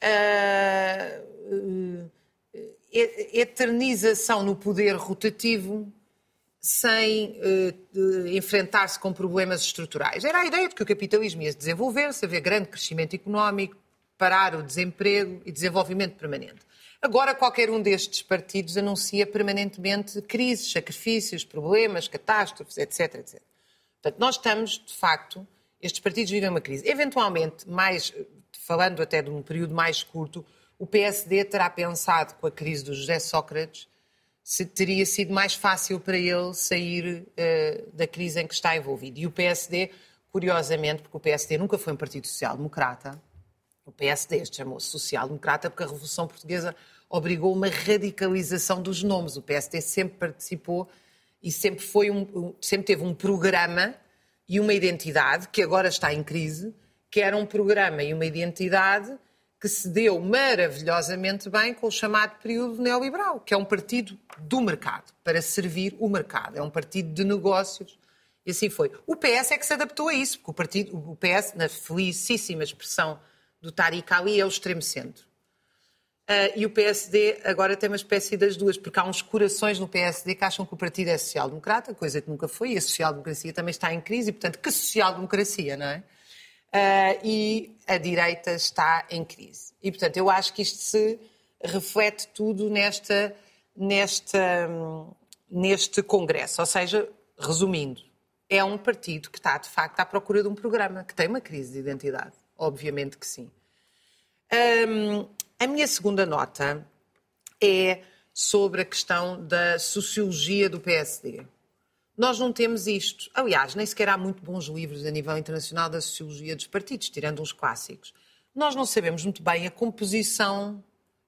ah, eh, eternização no poder rotativo sem eh, enfrentar-se com problemas estruturais. Era a ideia de que o capitalismo ia se desenvolver-se, haver grande crescimento económico, parar o desemprego e desenvolvimento permanente. Agora, qualquer um destes partidos anuncia permanentemente crises, sacrifícios, problemas, catástrofes, etc, etc. Portanto, nós estamos, de facto, estes partidos vivem uma crise. Eventualmente, mais, falando até de um período mais curto, o PSD terá pensado com a crise do José Sócrates se teria sido mais fácil para ele sair eh, da crise em que está envolvido. E o PSD curiosamente, porque o PSD nunca foi um partido social-democrata, o PSD chamou-se social-democrata porque a Revolução Portuguesa obrigou uma radicalização dos nomes. O PSD sempre participou e sempre, foi um, sempre teve um programa e uma identidade, que agora está em crise, que era um programa e uma identidade que se deu maravilhosamente bem com o chamado período neoliberal, que é um partido do mercado, para servir o mercado. É um partido de negócios. E assim foi. O PS é que se adaptou a isso, porque o, partido, o PS, na felicíssima expressão do Tariq Ali, é o extremo centro. Uh, e o PSD agora tem uma espécie das duas, porque há uns corações no PSD que acham que o partido é social-democrata, coisa que nunca foi, e a social-democracia também está em crise, e portanto, que social-democracia, não é? Uh, e a direita está em crise. E, portanto, eu acho que isto se reflete tudo nesta, nesta, neste Congresso. Ou seja, resumindo, é um partido que está, de facto, à procura de um programa, que tem uma crise de identidade. Obviamente que sim. Um, a minha segunda nota é sobre a questão da sociologia do PSD. Nós não temos isto. Aliás, nem sequer há muito bons livros a nível internacional da sociologia dos partidos, tirando uns clássicos. Nós não sabemos muito bem a composição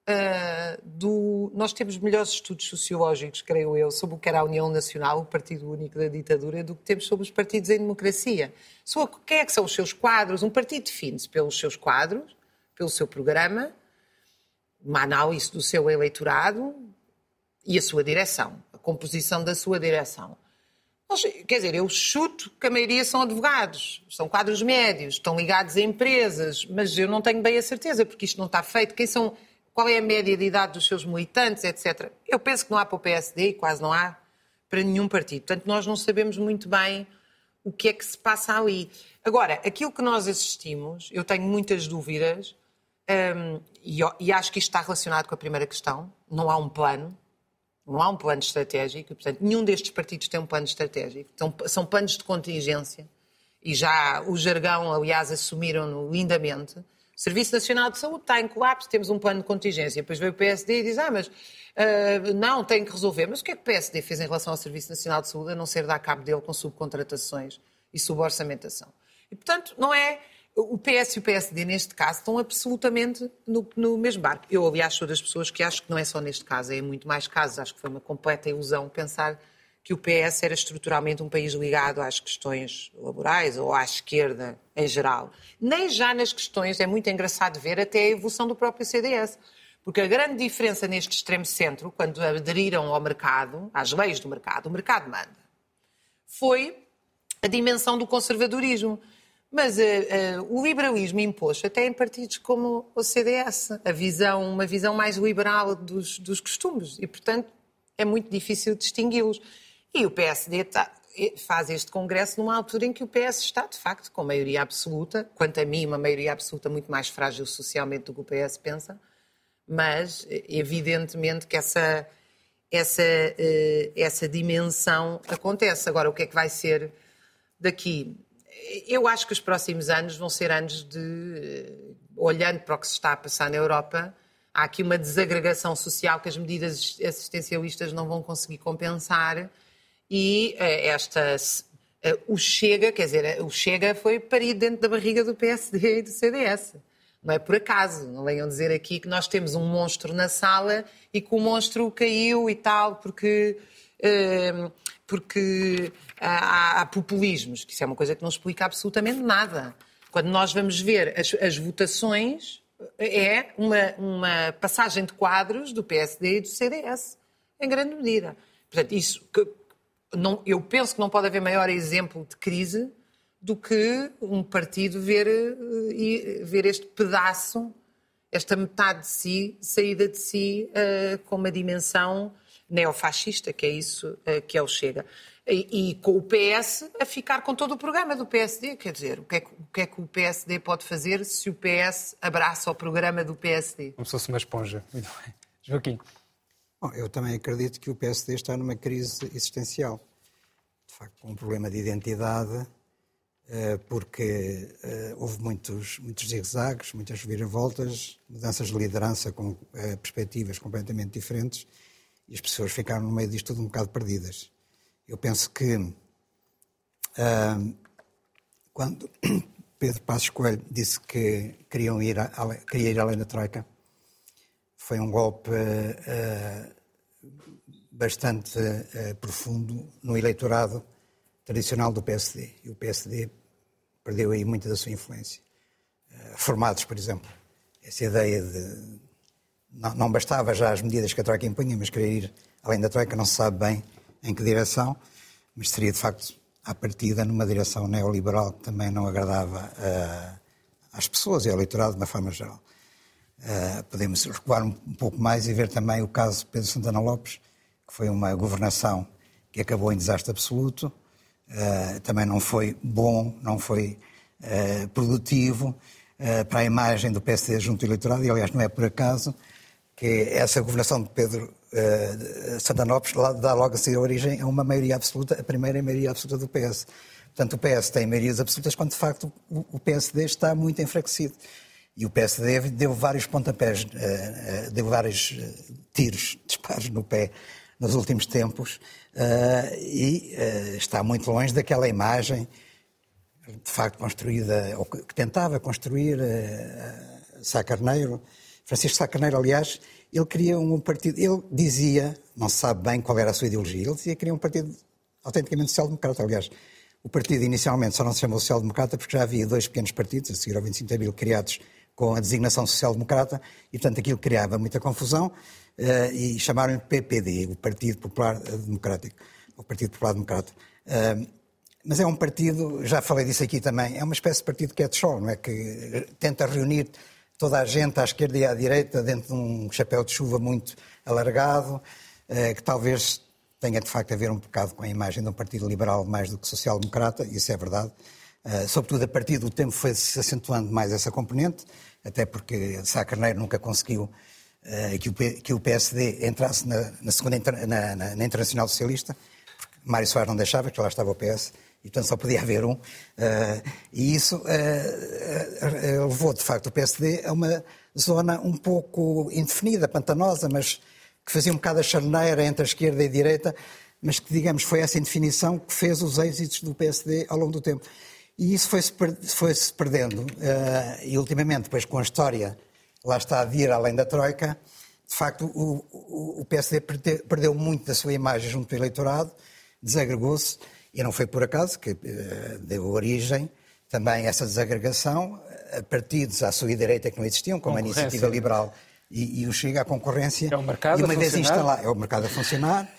uh, do. Nós temos melhores estudos sociológicos, creio eu, sobre o que era a União Nacional, o Partido Único da Ditadura, do que temos sobre os partidos em democracia. Sobre quem é que são os seus quadros? Um partido define-se pelos seus quadros, pelo seu programa, uma análise do seu eleitorado e a sua direção, a composição da sua direção. Quer dizer, eu chuto que a maioria são advogados, são quadros médios, estão ligados a empresas, mas eu não tenho bem a certeza, porque isto não está feito. Quem são, qual é a média de idade dos seus militantes, etc. Eu penso que não há para o PSD e quase não há para nenhum partido. Portanto, nós não sabemos muito bem o que é que se passa ali. Agora, aquilo que nós assistimos, eu tenho muitas dúvidas, um, e, e acho que isto está relacionado com a primeira questão, não há um plano, não há um plano estratégico, portanto, nenhum destes partidos tem um plano estratégico. São, são planos de contingência. E já o jargão, aliás, assumiram-no lindamente. O Serviço Nacional de Saúde está em colapso, temos um plano de contingência. Depois veio o PSD e diz: Ah, mas uh, não, tem que resolver. Mas o que é que o PSD fez em relação ao Serviço Nacional de Saúde a não ser dar cabo dele com subcontratações e suborçamentação? E, portanto, não é o PS e o PSD, neste caso, estão absolutamente no, no, mesmo barco. Eu, aliás, sou das pessoas que acho que não é só neste caso, é muito mais casos. Acho que foi uma completa ilusão pensar que o PS era estruturalmente um país ligado às questões laborais ou à esquerda em geral. Nem já nas questões, é muito engraçado ver até a evolução do próprio CDS. Porque a grande diferença neste extremo centro, quando aderiram ao mercado, às leis do mercado, o mercado manda, foi a dimensão do conservadorismo. Mas uh, uh, o liberalismo imposto até em partidos como o CDS, a visão, uma visão mais liberal dos, dos costumes, e portanto é muito difícil distingui-los. E o PSD tá, faz este congresso numa altura em que o PS está, de facto, com maioria absoluta, quanto a mim, uma maioria absoluta muito mais frágil socialmente do que o PS pensa, mas evidentemente que essa, essa, essa dimensão acontece. Agora, o que é que vai ser daqui? Eu acho que os próximos anos vão ser anos de, olhando para o que se está a passar na Europa, há aqui uma desagregação social que as medidas assistencialistas não vão conseguir compensar e eh, esta eh, o Chega, quer dizer, o Chega foi parido dentro da barriga do PSD e do CDS. Não é por acaso, não venham dizer aqui que nós temos um monstro na sala e que o monstro caiu e tal, porque Ehm, porque há, há populismos, que isso é uma coisa que não explica absolutamente nada. Quando nós vamos ver as, as votações, é uma, uma, passagem de quadros do PSD e do CDS, em grande medida. Portanto, isso que, não, eu penso que não pode haver maior exemplo de crise do que um partido ver, eh, ver este pedaço, esta metade de si, saída de si, uh, com uma dimensão neofascista, que é isso uh, que é o Chega. E, e, com o PS a ficar com todo o programa do PSD. Quer dizer, o que, é que, o que, é que o PSD pode fazer se o PS abraça o programa do PSD? Como se fosse uma esponja. Joaquim. Bom, eu também acredito que o PSD está numa crise existencial. De facto, com um problema de identidade, eh, porque eh, houve muitos, muitos zigue-zagues, muitas viravoltas, mudanças de liderança com perspectivas completamente diferentes e as pessoas ficaram no meio disto tudo um bocado perdidas. Eu penso que uh, quando Pedro Passos Coelho disse que queriam ir, a, queria ir além da Troika, foi um golpe uh, bastante uh, profundo no eleitorado tradicional do PSD. E o PSD perdeu aí muita da sua influência. Formados, por exemplo, essa ideia de. Não, não, bastava já as medidas que a Troika impunha, mas querer ir além da Troika não se sabe bem em que direção, mas seria de facto à partida numa direção neoliberal que também não agradava uh, às pessoas e ao eleitorado de uma forma geral. Uh, podemos recuar um, um, pouco mais e ver também o caso de Pedro Santana Lopes, que foi uma governação que acabou em desastre absoluto, uh, também não foi bom, não foi produtivo para a imagem do PSD junto ao eleitorado, e aliás não é por acaso que essa governação de Pedro uh, Santana Lopes dá logo a seguir origem a uma maioria absoluta, a primeira maioria absoluta do PS. Portanto, o PS tem maiorias absolutas quando, de facto, o PSD está muito enfraquecido. E o PSD deu vários pontapés, uh, deu vários tiros, disparos no pé nos últimos tempos uh, e uh, está muito longe daquela imagem de facto construída, ou que tentava construir uh, Sá Carneiro, Francisco Sá Carneiro, aliás, ele queria um partido, ele dizia, não se sabe bem qual era a sua ideologia, ele dizia que queria um partido autenticamente social-democrata. Aliás, o partido inicialmente só não se chamou social-democrata porque já havia dois pequenos partidos, a seguir ao 25 de abril, criados com a designação social-democrata, e portanto aquilo criava muita confusão, uh, e chamaram-lhe PPD, o Partido Popular Democrático, o Partido Popular Democrata. Uh, mas é um partido, já falei disso aqui também, é uma espécie de partido que é não é? Que tenta reunir toda a gente à esquerda e à direita dentro de um chapéu de chuva muito alargado, eh, que talvez tenha de facto a ver um bocado com a imagem de um partido liberal mais do que social-democrata, isso é verdade. Uh, sobretudo a partir do tempo foi-se acentuando mais essa componente, até porque Sá Carneiro nunca conseguiu uh, que, o, PSD entrasse na segunda na, na, na, Internacional Socialista, porque Mário Soares não deixava, que lá estava o PS, e portanto só podia haver um. Uh, e isso uh, uh, levou, de facto, o PSD a uma zona um pouco indefinida, pantanosa, mas que fazia um bocado a charneira entre a esquerda e a direita, mas que, digamos, foi essa indefinição que fez os êxitos do PSD ao longo do tempo. E isso foi-se foi -se perdendo. e, ultimamente, depois com a história, lá está de ir além da Troika, de facto, o, o, o PSD perdeu, perdeu muito da sua imagem junto ao eleitorado, desagregou-se, e não foi por acaso que uh, deu origem também a essa desagregação a partidos à sua direita que não existiam, como a Iniciativa Liberal e, e o Chega, a concorrência. É o mercado e uma a vez instalado, É o mercado a funcionar.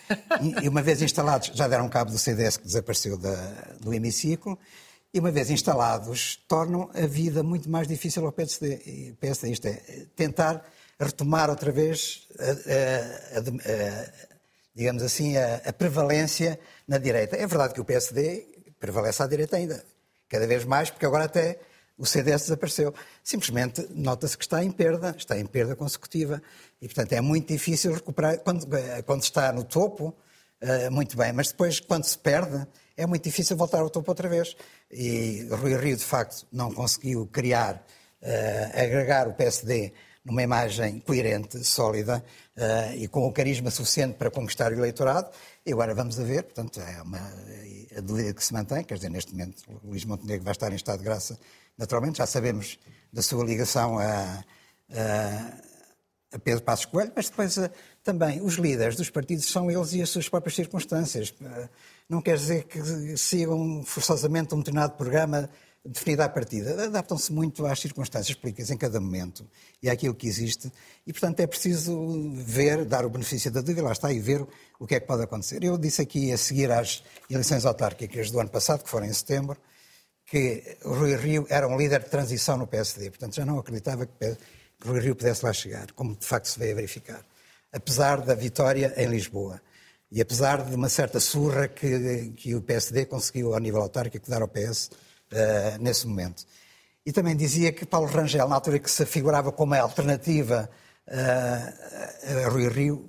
e, uma vez instalados, já deram cabo do CDS que desapareceu da, do hemiciclo. E uma vez instalados, tornam a vida muito mais difícil ao PSD. PSD isto é, tentar retomar outra vez a, a, a, digamos assim, a, prevalência na direita. É verdade que o PSD prevalece à direita ainda, cada vez mais, porque agora até o CDS desapareceu. Simplesmente nota-se que está em perda, está em perda consecutiva. E, portanto, é muito difícil recuperar. Quando, quando está no topo, uh, muito bem, mas depois, quando se perde, é muito difícil voltar ao topo outra vez. E Rui Rio, de facto, não conseguiu criar, uh, agregar o PSD numa imagem coerente, sólida e com o carisma suficiente para conquistar o eleitorado. E agora vamos a ver, portanto, é uma a dúvida que se mantém, quer dizer, neste momento Luís Montenegro vai estar em estado de graça, naturalmente, já sabemos da sua ligação a, a, a Pedro Passos Coelho, mas depois a, eh, também os líderes dos partidos são eles e as suas próprias circunstâncias. Uh, não quer dizer que sigam forçosamente um determinado programa definida à partida. Adaptam-se muito às circunstâncias políticas em cada momento e àquilo que existe. E, portanto, é preciso ver, dar o benefício da dúvida, lá está, e ver o que é que pode acontecer. Eu disse aqui, a seguir às eleições autárquicas do ano passado, que foram em setembro, que Rui Rio era um líder de transição no PSD. Portanto, já não acreditava que Rui Rio pudesse lá chegar, como de facto se veio a verificar. Apesar da vitória em Lisboa. E apesar de uma certa surra que, que o PSD conseguiu, ao nível autárquico, dar ao PS uh, nesse momento. E também dizia que Paulo Rangel, na altura que se afigurava como a alternativa uh, a Rui Rio,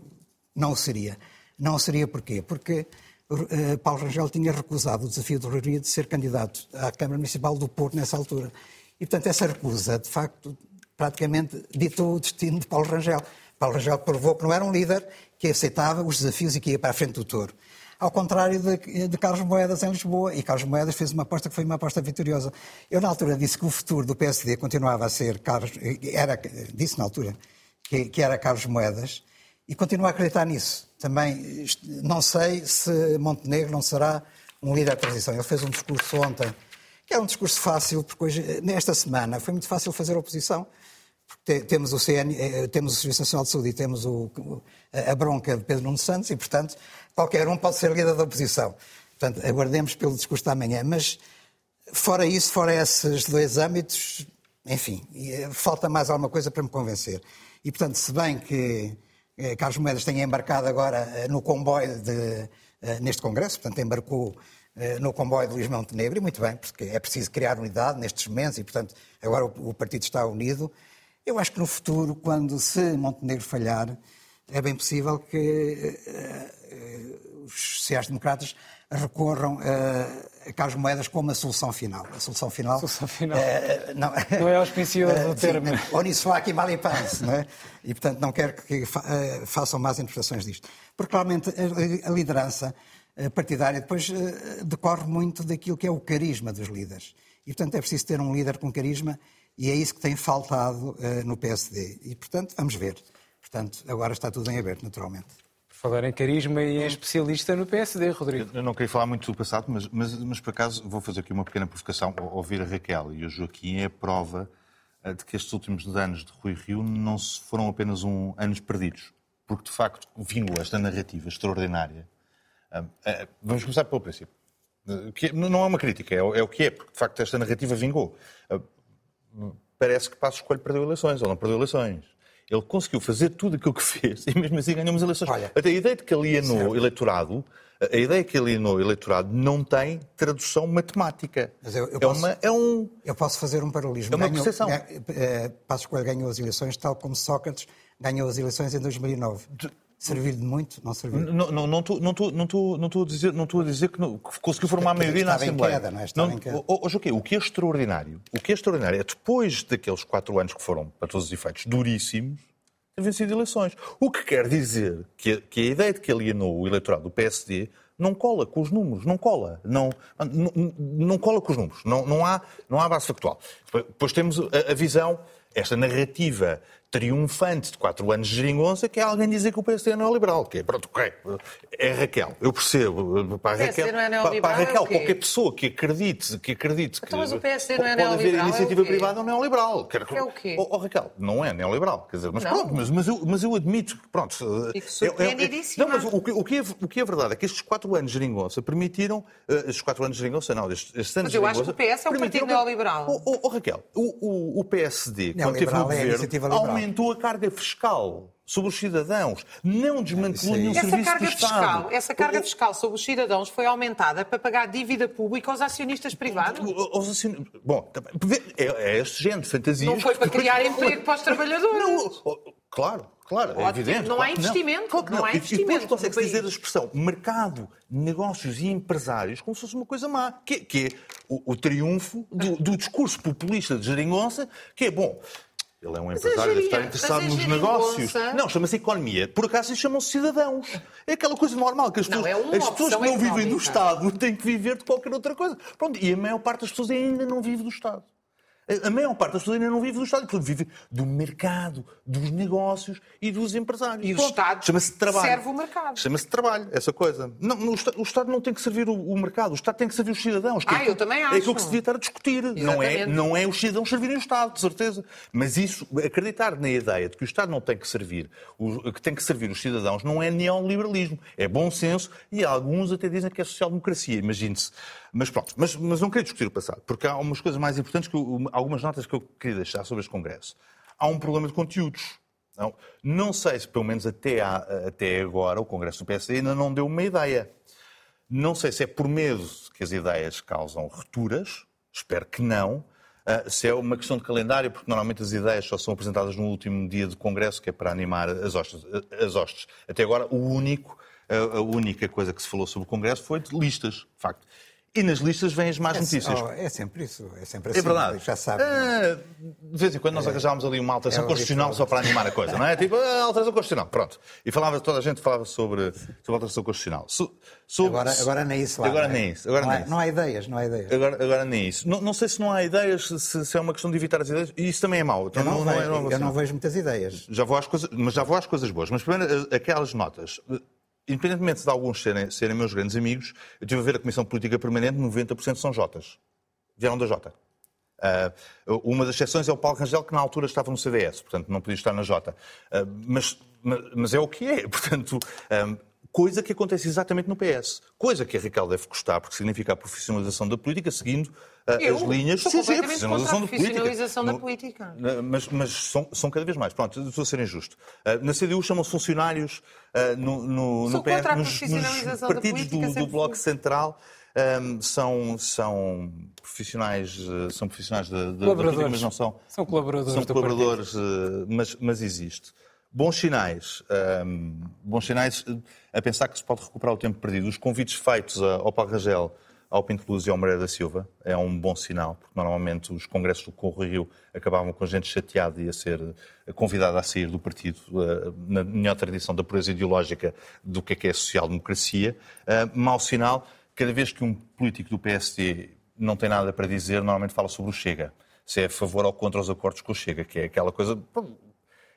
não o seria. Não o seria porquê? Porque uh, Paulo Rangel tinha recusado o desafio de Rui Rio de ser candidato à Câmara Municipal do Porto nessa altura. E, portanto, essa recusa, de facto, praticamente ditou o destino de Paulo Rangel. Paulo Rangel provou que não era um líder que aceitava os desafios e que ia para a frente do touro. Ao contrário de, de, Carlos Moedas em Lisboa. E Carlos Moedas fez uma aposta que foi uma aposta vitoriosa. Eu, na altura, disse que o futuro do PSD continuava a ser Carlos. Era, disse na altura que, que era Carlos Moedas e continuo a acreditar nisso. Também não sei se Montenegro não será um líder de transição. Ele fez um discurso ontem, que era um discurso fácil, porque hoje, nesta semana foi muito fácil fazer oposição. Temos o, CN, eh, temos o Serviço Nacional de Saúde e temos o, a bronca de Pedro Nuno Santos e, portanto, qualquer um pode ser líder da oposição. Portanto, aguardemos pelo discurso da manhã. Mas, fora isso, fora esses dois âmbitos, enfim, eh, falta mais alguma coisa para me convencer. E, portanto, se bem que eh, Carlos Moedas tenha embarcado agora no comboio de, neste Congresso, portanto, embarcou no comboio de Luís Montenegro, e muito bem, porque é preciso criar unidade nestes momentos e, portanto, agora o partido está unido. Eu acho que no futuro, quando se Montenegro falhar, é bem possível que uh, os sociais-democratas recorram uh, a Carlos Moedas como a solução final. A solução final. A solução final. Uh, não, não é auspicioso o termo. Onissoaki malipans, não é? E, portanto, não quero que façam mais interpretações disto. Porque, claramente, a, a liderança partidária depois decorre muito daquilo que é o carisma dos líderes. E, portanto, é preciso ter um líder com carisma e é isso que tem faltado no PSD. E, portanto, vamos ver. Portanto, agora está tudo em aberto, naturalmente. Por falar em carisma e em especialista no PSD, Rodrigo. Eu não queria falar muito do passado, mas, mas, mas por acaso vou fazer aqui uma pequena provocação. Ouvir a Raquel e o Joaquim é a prova eh, de que estes últimos anos de Rui Rio não foram apenas um, anos perdidos. Porque, de facto, vingou esta narrativa extraordinária. Eh, vamos começar pelo princípio. Que não é uma crítica, é, é o que é, porque, de facto, esta narrativa vingou. Parece que Passo Escolho perdeu eleições, ou não perdeu eleições ele conseguiu fazer tudo aquilo que fez e mesmo assim ganhou umas eleições. Olha, Até a ideia de que alienou o eleitorado, a ideia de que alienou o eleitorado não tem tradução matemática. Mas eu, eu é, posso, uma, é um... Eu posso fazer um paralelismo. É uma ganhou, percepção. É, Passos Coelho ganhou as eleições tal como Sócrates ganhou as eleições em 2009. Servir de muito? Não servir? Não, não, não, estou, não, estou, não, estou, não, estou a dizer, não estou a dizer que, não, que conseguiu formar a maioria na Assembleia. Queda, não é? não. Hoje, o, quê? o que é extraordinário? O que é extraordinário é depois daqueles quatro anos que foram, para todos os efeitos, duríssimos, ter vencido eleições. O que quer dizer que a, que a ideia de que alienou o eleitorado do PSD não cola com os números, não cola, não, não, não cola com os números, não, não, há, não há base factual. Depois temos a, a visão, esta narrativa triunfante de quatro anos de geringonça, que é alguém dizer que o PSD é neoliberal. Que é, pronto, ok, é Raquel, eu percebo. Para a Raquel, não é para, para a Raquel é qualquer pessoa que acredite, que acredite então, mas o PSD não é pode haver iniciativa é privada ou neoliberal. Quer, é o quê? Oh, oh, Raquel, não é neoliberal. Quer dizer, mas não. pronto, mas, mas, eu, mas eu admito que, pronto... Fico surpreendidíssima. É, é, não, mas o que, o, que é, o que é verdade é que estes quatro anos de geringonça permitiram... Uh, estes quatro anos de geringonça, não, estes, estes anos Mas eu acho que o PS é um partido neoliberal. Oh, oh, oh, Raquel, o, o, o PSD, quando teve no governo, aumentou a carga fiscal sobre os cidadãos, não desmantelou nenhum essa serviço carga do fiscal, Estado. Essa carga fiscal sobre os cidadãos foi aumentada para pagar dívida pública aos acionistas privados? Aos acion... Bom, é, é este género de fantasias... Não foi para criar emprego para os trabalhadores? Não, claro, claro, é evidente. Não há investimento. Claro não. não. há investimento. E depois consegue dizer a expressão mercado, negócios e empresários como se fosse uma coisa má, que, que é o, o triunfo do, do discurso populista de Geringonça, que é, bom, ele é um empresário, deve estar interessado nos negócios. Não, chama-se economia. Por acaso eles chamam-se cidadãos. É aquela coisa normal que as pessoas, não, é as pessoas que não vivem do Estado têm que viver de qualquer outra coisa. Pronto, e a maior parte das pessoas ainda não vive do Estado. A maior parte das pessoas ainda não vive do Estado, portanto, vive do mercado, dos negócios e dos empresários. E o Estado chama-se trabalho. serve o mercado. Chama-se trabalho, essa coisa. Não, o, Estado, o, Estado, não tem que servir o, o, mercado, o Estado tem que servir os cidadãos. ah, é, eu também acho. É aquilo que se devia estar a discutir. Não é, não é os cidadãos servirem o Estado, de certeza. Mas isso, acreditar na ideia de que o Estado não tem que servir, o, que tem que servir os cidadãos, não é neoliberalismo. É bom senso e alguns até dizem que é social-democracia, imagine-se. Mas pronto, mas, mas não queria discutir o passado, porque há umas coisas mais importantes, que eu, algumas notas que eu queria deixar sobre este Congresso. Há um problema de conteúdos. Não, não sei se, pelo menos até, até agora, o Congresso do PSD ainda não deu uma ideia. Não sei se é por medo que as ideias causam rupturas, espero que não. Uh, se é uma questão de calendário, porque normalmente as ideias só são apresentadas no último dia de Congresso, que é para animar as hostes. As hostes. Até agora, o único, a única coisa que se falou sobre o Congresso foi de listas, de facto. E nas listas vêm as más É, notícias. oh, é sempre isso, é sempre assim. É verdade. Já sabe. Ah, de vez em quando nós arranjámos ali uma alteração é constitucional só para animar a coisa, não é? Tipo, ah, alteração constitucional, pronto. E falava, toda a gente falava sobre, sobre alteração constitucional. So- sobre- Agora, agora nem isso lá. Agora não é? nem isso. Agora não, nem há, isso. não há ideias, não há ideias. Agora, agora nem isso. Não, não sei se não há ideias, se, se é uma questão de evitar as ideias. E isso também é mau. Então, Eu não, não, vejo, é, não é eu não vejo muitas ideias. Já vou às coisas, mas já vou às coisas boas. Mas primeiro, eh, aquelas notas. Independentemente de alguns serem, serem meus grandes amigos, eu estive a ver a Comissão Política Permanente, 90% são Jotas. Vieram da Jota. Ah, uma das exceções é o Paulo Rangel, que na altura estava no CDS, portanto não podia estar na Jota. Ah, mas, mas, mas é o que é. Portanto, ah, coisa que acontece exatamente no PS. Coisa que a Raquel deve gostar, porque significa a profissionalização da política, seguindo Eu as linhas sou Sim, sim, a profissionalização da No- política. Mas, mas são, são cada vez mais. Pronto, estou a ser injusto. Ah, na CDU chamam-se funcionários ah, no, no, no PS, contra a nos, nos profissionalização da partidos política, do, do Bloco. Central ah, são, são profissionais, são profissionais da, da- da política, Colaboradores. mas não são. São colaboradores São do colaboradores, mas, mas existe. Bons sinais. ah, bons sinais ah, a pensar que se pode recuperar o tempo perdido. Os convites feitos ao Rangel ao Pinto Luz e ao Moreira da Silva é um bom sinal, porque normalmente os congressos do Corro Rio acabavam com gente chateada e a ser eh, convidada a sair do partido, eh, na melhor tradição da pureza ideológica do que é que é social-democracia. Eh, Mau sinal, cada vez que um político do PSD não tem nada para dizer, normalmente fala sobre o Chega. Se é a favor ou contra os acordos com o Chega, que é aquela coisa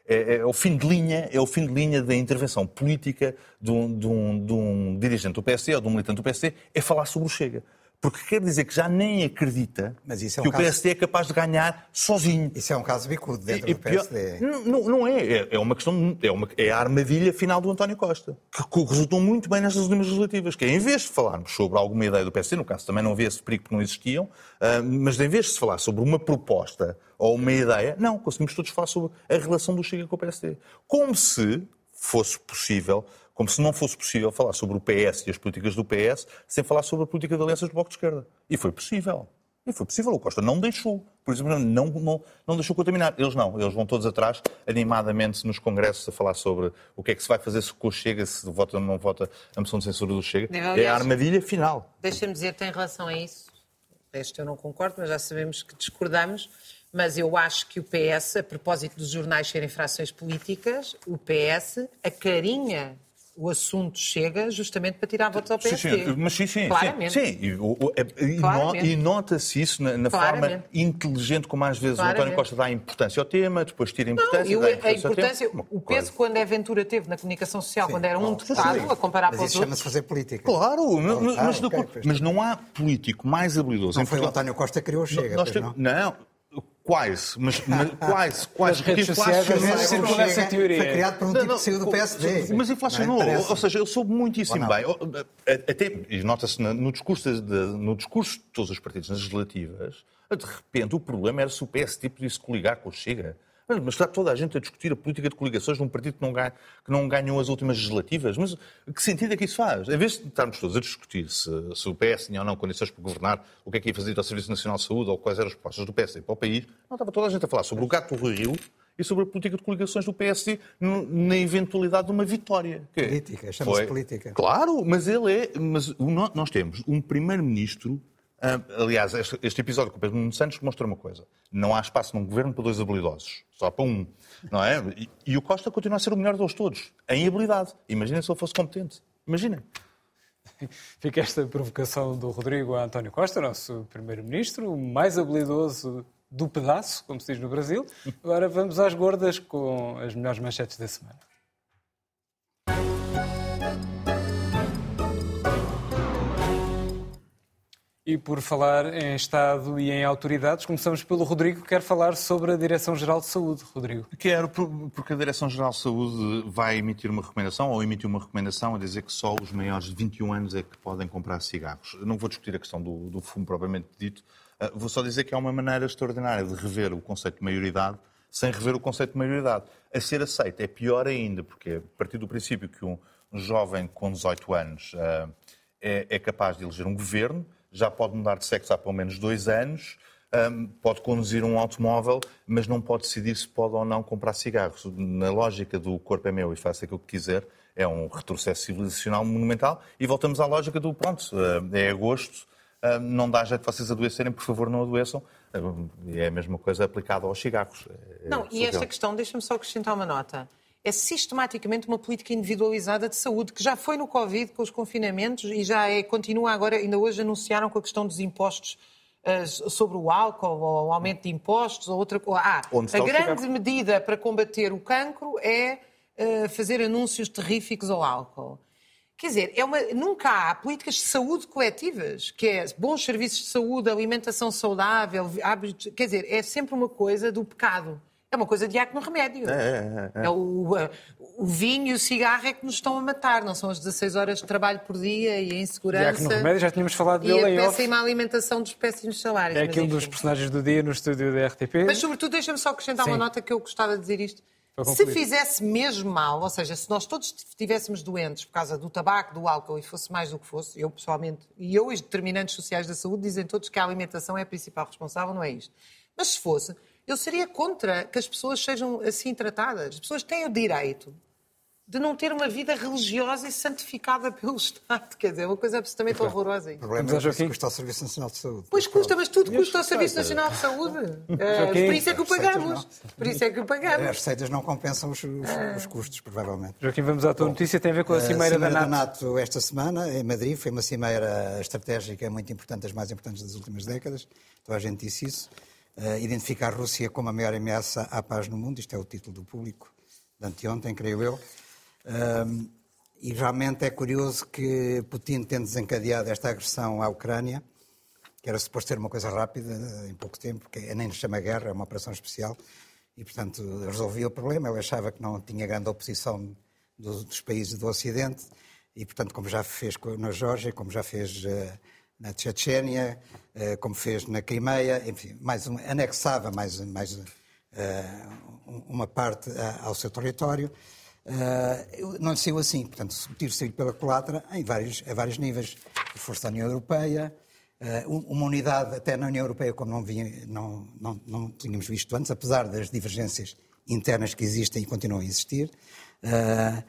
é, é o fim de linha, é o fim de linha da intervenção política de um, de um- de um dirigente do PSD ou de um militante do PSD, é falar sobre o Chega. Porque quer dizer que já nem acredita é que um o caso- PSD é capaz de ganhar sozinho. Isso é um caso bicudo dentro E- do pior- PSD. Não, não- não é. é. É uma questão. É, uma, é a armadilha final do António Costa. Que, que resultou muito bem nestas últimas legislativas. Que é, em vez de falarmos sobre alguma ideia do PSD, no caso também não havia esse perigo porque não existiam, ah, mas em vez de se falar sobre uma proposta ou uma ideia, não, conseguimos todos falar sobre a relação do Chega com o PSD. Como se fosse possível. Como se não fosse possível falar sobre o PS e as políticas do PS sem falar sobre a política de alianças do Bloco de Esquerda. E foi possível. E foi possível. O Costa não deixou. Por exemplo, não, não, não deixou contaminar. Eles não. Eles vão todos atrás, animadamente, nos congressos, a falar sobre o que é que se vai fazer se o Chega, se vota ou não vota a moção de censura do Chega. Deve, É a aliás- armadilha final. Deixa-me dizer-te em relação a isso, este eu não concordo, mas já sabemos que discordamos, mas eu acho que o PS, a propósito dos jornais serem frações políticas, o PS acarinha o assunto chega justamente para tirar votos ao Sim, PSD. sim, mas sim, sim. Claramente. Sim, sim. E, o- o- é- e e nota-se isso na, na forma inteligente como às vezes o Claramente. António Costa dá importância ao tema, depois tira Não, importância, e o- dá a importância ao importância, o peso que o André Ventura teve na comunicação social quando era um deputado, sim. a comparar Mas para os isso chama-se outros. fazer política. Claro, mas, Ah, mas, ok, do- pois. mas não há político mais habilidoso Não foi o. António Costa que criou o Chega, Nós não? não, quase, mas, mas quase, quase. Nas redes porque inflacionou- circula essa teoria. Foi criado por um Não, tipo não, que saiu do PSD. Mas inflacionou. É? Ou seja, eu soube muitíssimo bem. Até, e nota-se no discurso, de, no discurso de todos os partidos nas legislativas, de repente o problema era se o PSD podia-se coligar com o Chega. Mas está toda a gente a discutir a política de coligações de um partido que não, ganha, que não ganhou as últimas legislativas. Mas que sentido é que isso faz? Em vez de estarmos todos a discutir se, se o PS tinha ou não condições para governar, o que é que ia fazer ao Serviço Nacional de Saúde ou quais eram as propostas do PSD para o país, não estava toda a gente a falar sobre o gato do Rio e sobre a política de coligações do PSD na eventualidade de uma vitória. Que Política, chama-se política. Claro, mas ele é. Mas nós temos um primeiro-ministro. Ah, aliás, este, episódio com o Pedro Nuno Santos mostra uma coisa: não há espaço num governo para dois habilidosos, só para um, não é? E, e o Costa continua a ser o melhor deles todos, em habilidade. Imaginem se ele fosse competente. Imaginem. Fica esta provocação do Rodrigo a António Costa, nosso primeiro-ministro, o mais habilidoso do pedaço, como se diz no Brasil. Agora vamos às gordas com as melhores manchetes da semana. E por falar em Estado e em autoridades, começamos pelo Rodrigo, que quer falar sobre a Direção-Geral de Saúde. Rodrigo. Quero, por- porque a Direção-Geral de Saúde vai emitir uma recomendação, ou emitiu uma recomendação a dizer que só os maiores de 21 anos é que podem comprar cigarros. Não vou discutir a questão do, do fumo propriamente dito, ah, vou só dizer que é uma maneira extraordinária de rever o conceito de maioridade sem rever o conceito de maioridade. A ser aceito é pior ainda, porque a partir do princípio que um, jovem com 18 anos ah, é, é capaz de eleger um governo, já pode mudar de sexo há pelo menos dois anos, hum, pode conduzir um automóvel, mas não pode decidir se pode ou não comprar cigarros. Na lógica do corpo é meu e faço aquilo que quiser, é um retrocesso civilizacional monumental. E voltamos à lógica do, pronto, hum, é agosto, uh, não dá jeito de vocês adoecerem, por favor, não adoeçam. Uh, é a mesma coisa aplicada aos cigarros. É não, e esta questão, deixa-me só acrescentar uma nota. É sistematicamente uma política individualizada de saúde, que já foi no Covid, com os confinamentos, e já é, continua agora, ainda hoje anunciaram com a questão dos impostos uh, sobre o álcool, ou o aumento de impostos, ou outra coisa. Ah, a grande medida para combater o cancro é uh, fazer anúncios terríficos ao álcool. Quer dizer, é uma, nunca há políticas de saúde coletivas, que é bons serviços de saúde, alimentação saudável, hábitos, quer dizer, é sempre uma coisa do pecado. É uma coisa de acno remédio. É, é, é. é o, o, vinho e o cigarro é que nos estão a matar, não são as 16 horas de trabalho por dia e a insegurança. Diácono remédio, já tínhamos falado dele E a péssima alimentação dos péssimos salários. É aqui um dos personagens do dia no estúdio da RTP. Mas, sobretudo, deixa-me só acrescentar Sim. uma nota que eu gostava de dizer isto. Se fizesse mesmo mal, ou seja, se nós todos estivéssemos doentes por causa do tabaco, do álcool e fosse mais do que fosse, eu pessoalmente, e eu e os determinantes sociais da saúde dizem todos que a alimentação é a principal responsável, não é isto. Mas se fosse, eu seria contra que as pessoas sejam assim tratadas. As pessoas têm o direito de não ter uma vida religiosa e santificada pelo Estado. Quer dizer, é uma coisa absolutamente horrorosa. O problema é que custa ao Serviço Nacional de Saúde. Pois custa, mas tudo custa ao Serviço Nacional de Saúde. Uh, por isso é que o pagamos. Por isso é que o pagamos. As receitas não compensam os, os, os custos, provavelmente. Joaquim, vamos à tua Bom, notícia, tem a ver com a Cimeira, a cimeira da, NATO. da NATO. esta semana, em Madrid, foi uma cimeira estratégica muito importante, das mais importantes das últimas décadas. Então a gente disse isso. Uh, identificar a Rússia como a maior ameaça à paz no mundo, isto é o título do público de anteontem, creio eu. Um, e realmente é curioso que Putin, tendo desencadeado esta agressão à Ucrânia, que era suposto ser uma coisa rápida, em pouco tempo, que nem se chama guerra, é uma operação especial, e portanto resolvia o problema. Ele achava que não tinha grande oposição dos, dos países do Ocidente, e portanto, como já fez na Geórgia, como já fez uh, na Chechênia, uh, como fez na Crimeia, enfim, mais um, anexava mais, mais uh, uma parte ao seu território. Uh, não saiu assim, portanto, saiu pela culatra em vários, a vários níveis. Força da União Europeia, uh, uma unidade até na União Europeia como não, vinha, não, não, não, tínhamos visto antes, apesar das divergências internas que existem e continuam a existir. Uh,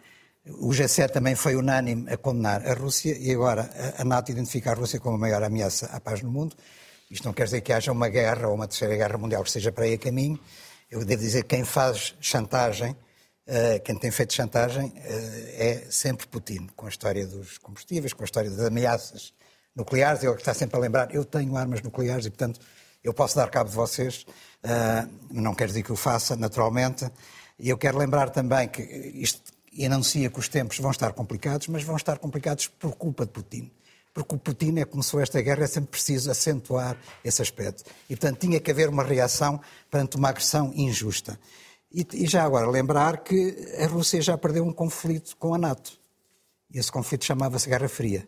o G7 também foi unânime a condenar a Rússia e agora a NATO identifica a Rússia como a maior ameaça à paz no mundo. Isto não quer dizer que haja uma guerra ou uma terceira guerra mundial que esteja para aí a caminho. Eu devo dizer que quem faz chantagem Uh, quem tem feito chantagem uh, é sempre Putin, com a história dos combustíveis, com a história das ameaças nucleares. Ele está sempre a lembrar: eu tenho armas nucleares e, portanto, eu posso dar cabo de vocês. Uh, não quer dizer que o faça, naturalmente. E eu quero lembrar também que isto anuncia que os tempos vão estar complicados, mas vão estar complicados por culpa de Putin. Porque o Putin é que começou esta guerra, é sempre preciso acentuar esse aspecto. E, portanto, tinha que haver uma reação perante uma agressão injusta. E, e, já agora lembrar que a Rússia já perdeu um conflito com a NATO. E esse conflito chamava-se Guerra Fria.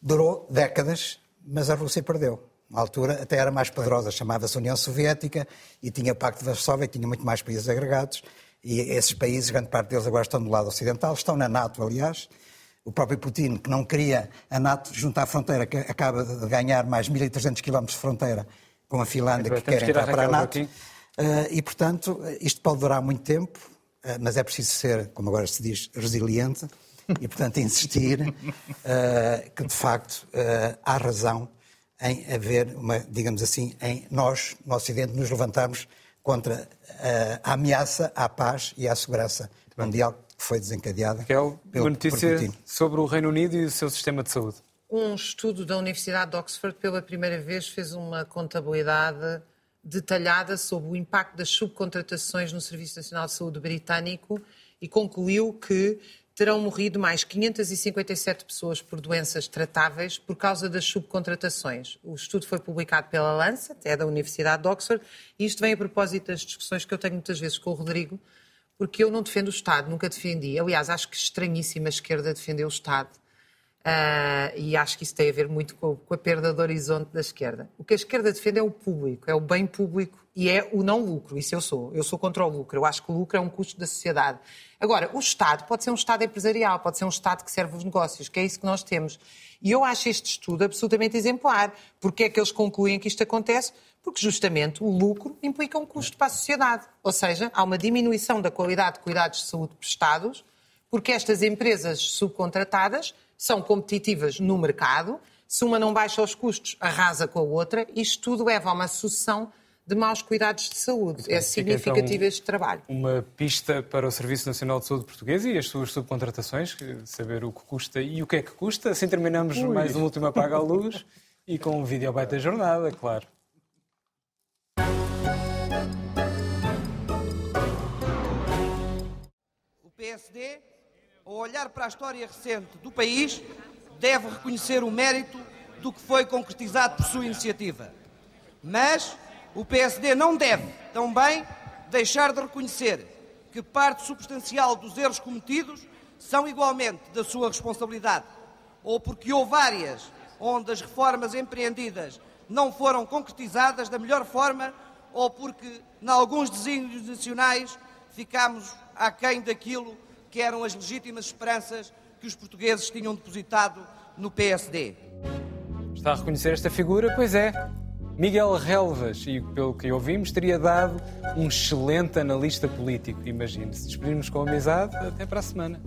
Durou décadas, mas a Rússia perdeu. Na altura até era mais poderosa, chamava-se União Soviética e tinha Pacto de Varsóvia, e tinha muito mais países agregados. E esses países, grande parte deles agora estão do lado ocidental, estão na NATO, aliás. O próprio Putin, que não queria a NATO junto à fronteira, que acaba de ganhar mais 1.300 km de fronteira com a Finlândia, que quer entrar para a NATO. Uh, e, portanto, isto pode durar muito tempo, uh, mas é preciso ser, como agora se diz, resiliente e, portanto, insistir uh, que, de facto, há razão em haver uma, digamos assim, em nós, no Ocidente, nos levantarmos contra a ameaça à paz e à segurança mundial que foi desencadeada que é pelo, uma notícia sobre o Reino Unido e o seu sistema de saúde. Um estudo da Universidade de Oxford, pela primeira vez, fez uma contabilidade detalhada sobre o impacto das subcontratações no Serviço Nacional de Saúde britânico e concluiu que terão morrido mais 557 pessoas por doenças tratáveis por causa das subcontratações. O estudo foi publicado pela Lancet, é da Universidade de Oxford, e isto vem a propósito das discussões que eu tenho muitas vezes com o Rodrigo, porque eu não defendo o Estado, nunca defendi. Aliás, acho que estranhíssima a esquerda defender o Estado. Uh, e acho que isso tem a ver muito com, com, a perda de horizonte da esquerda. O que a esquerda defende é o público, é o bem público e é o não lucro. Isso eu sou. Eu sou contra o lucro. Eu acho que o lucro é um custo da sociedade. Agora, o Estado pode ser um Estado empresarial, pode ser um Estado que serve os negócios, que é isso que nós temos. E eu acho este estudo absolutamente exemplar. Porque é que eles concluem que isto acontece? Porque justamente o lucro implica um custo para a sociedade. Ou seja, há uma diminuição da qualidade de cuidados de saúde prestados, porque estas empresas subcontratadas são competitivas no mercado, Se uma não baixa os custos, arrasa com a outra. Isto tudo leva a uma sucessão de maus cuidados de saúde. é significativo então, este trabalho. Uma pista para o Serviço Nacional de Saúde Português e as suas subcontratações, saber o que custa e o que é que custa. Assim terminamos Ui. mais um último apaga à luz e com um vídeo da jornada, claro. O PSD, ao olhar para a história recente do país, deve reconhecer o mérito do que foi concretizado por sua iniciativa. Mas o PSD não deve, também, deixar de reconhecer que parte substancial dos erros cometidos são igualmente da sua responsabilidade, ou porque houve áreas onde as reformas empreendidas não foram concretizadas da melhor forma, ou porque, em alguns desígnios nacionais, ficámos aquém daquilo que eram as legítimas esperanças que os portugueses tinham depositado no PSD. Está a reconhecer esta figura? Pois é. Miguel Relvas, e pelo que ouvimos, teria dado um excelente analista político, imagine. Se despedirmos com amizade, até para a semana.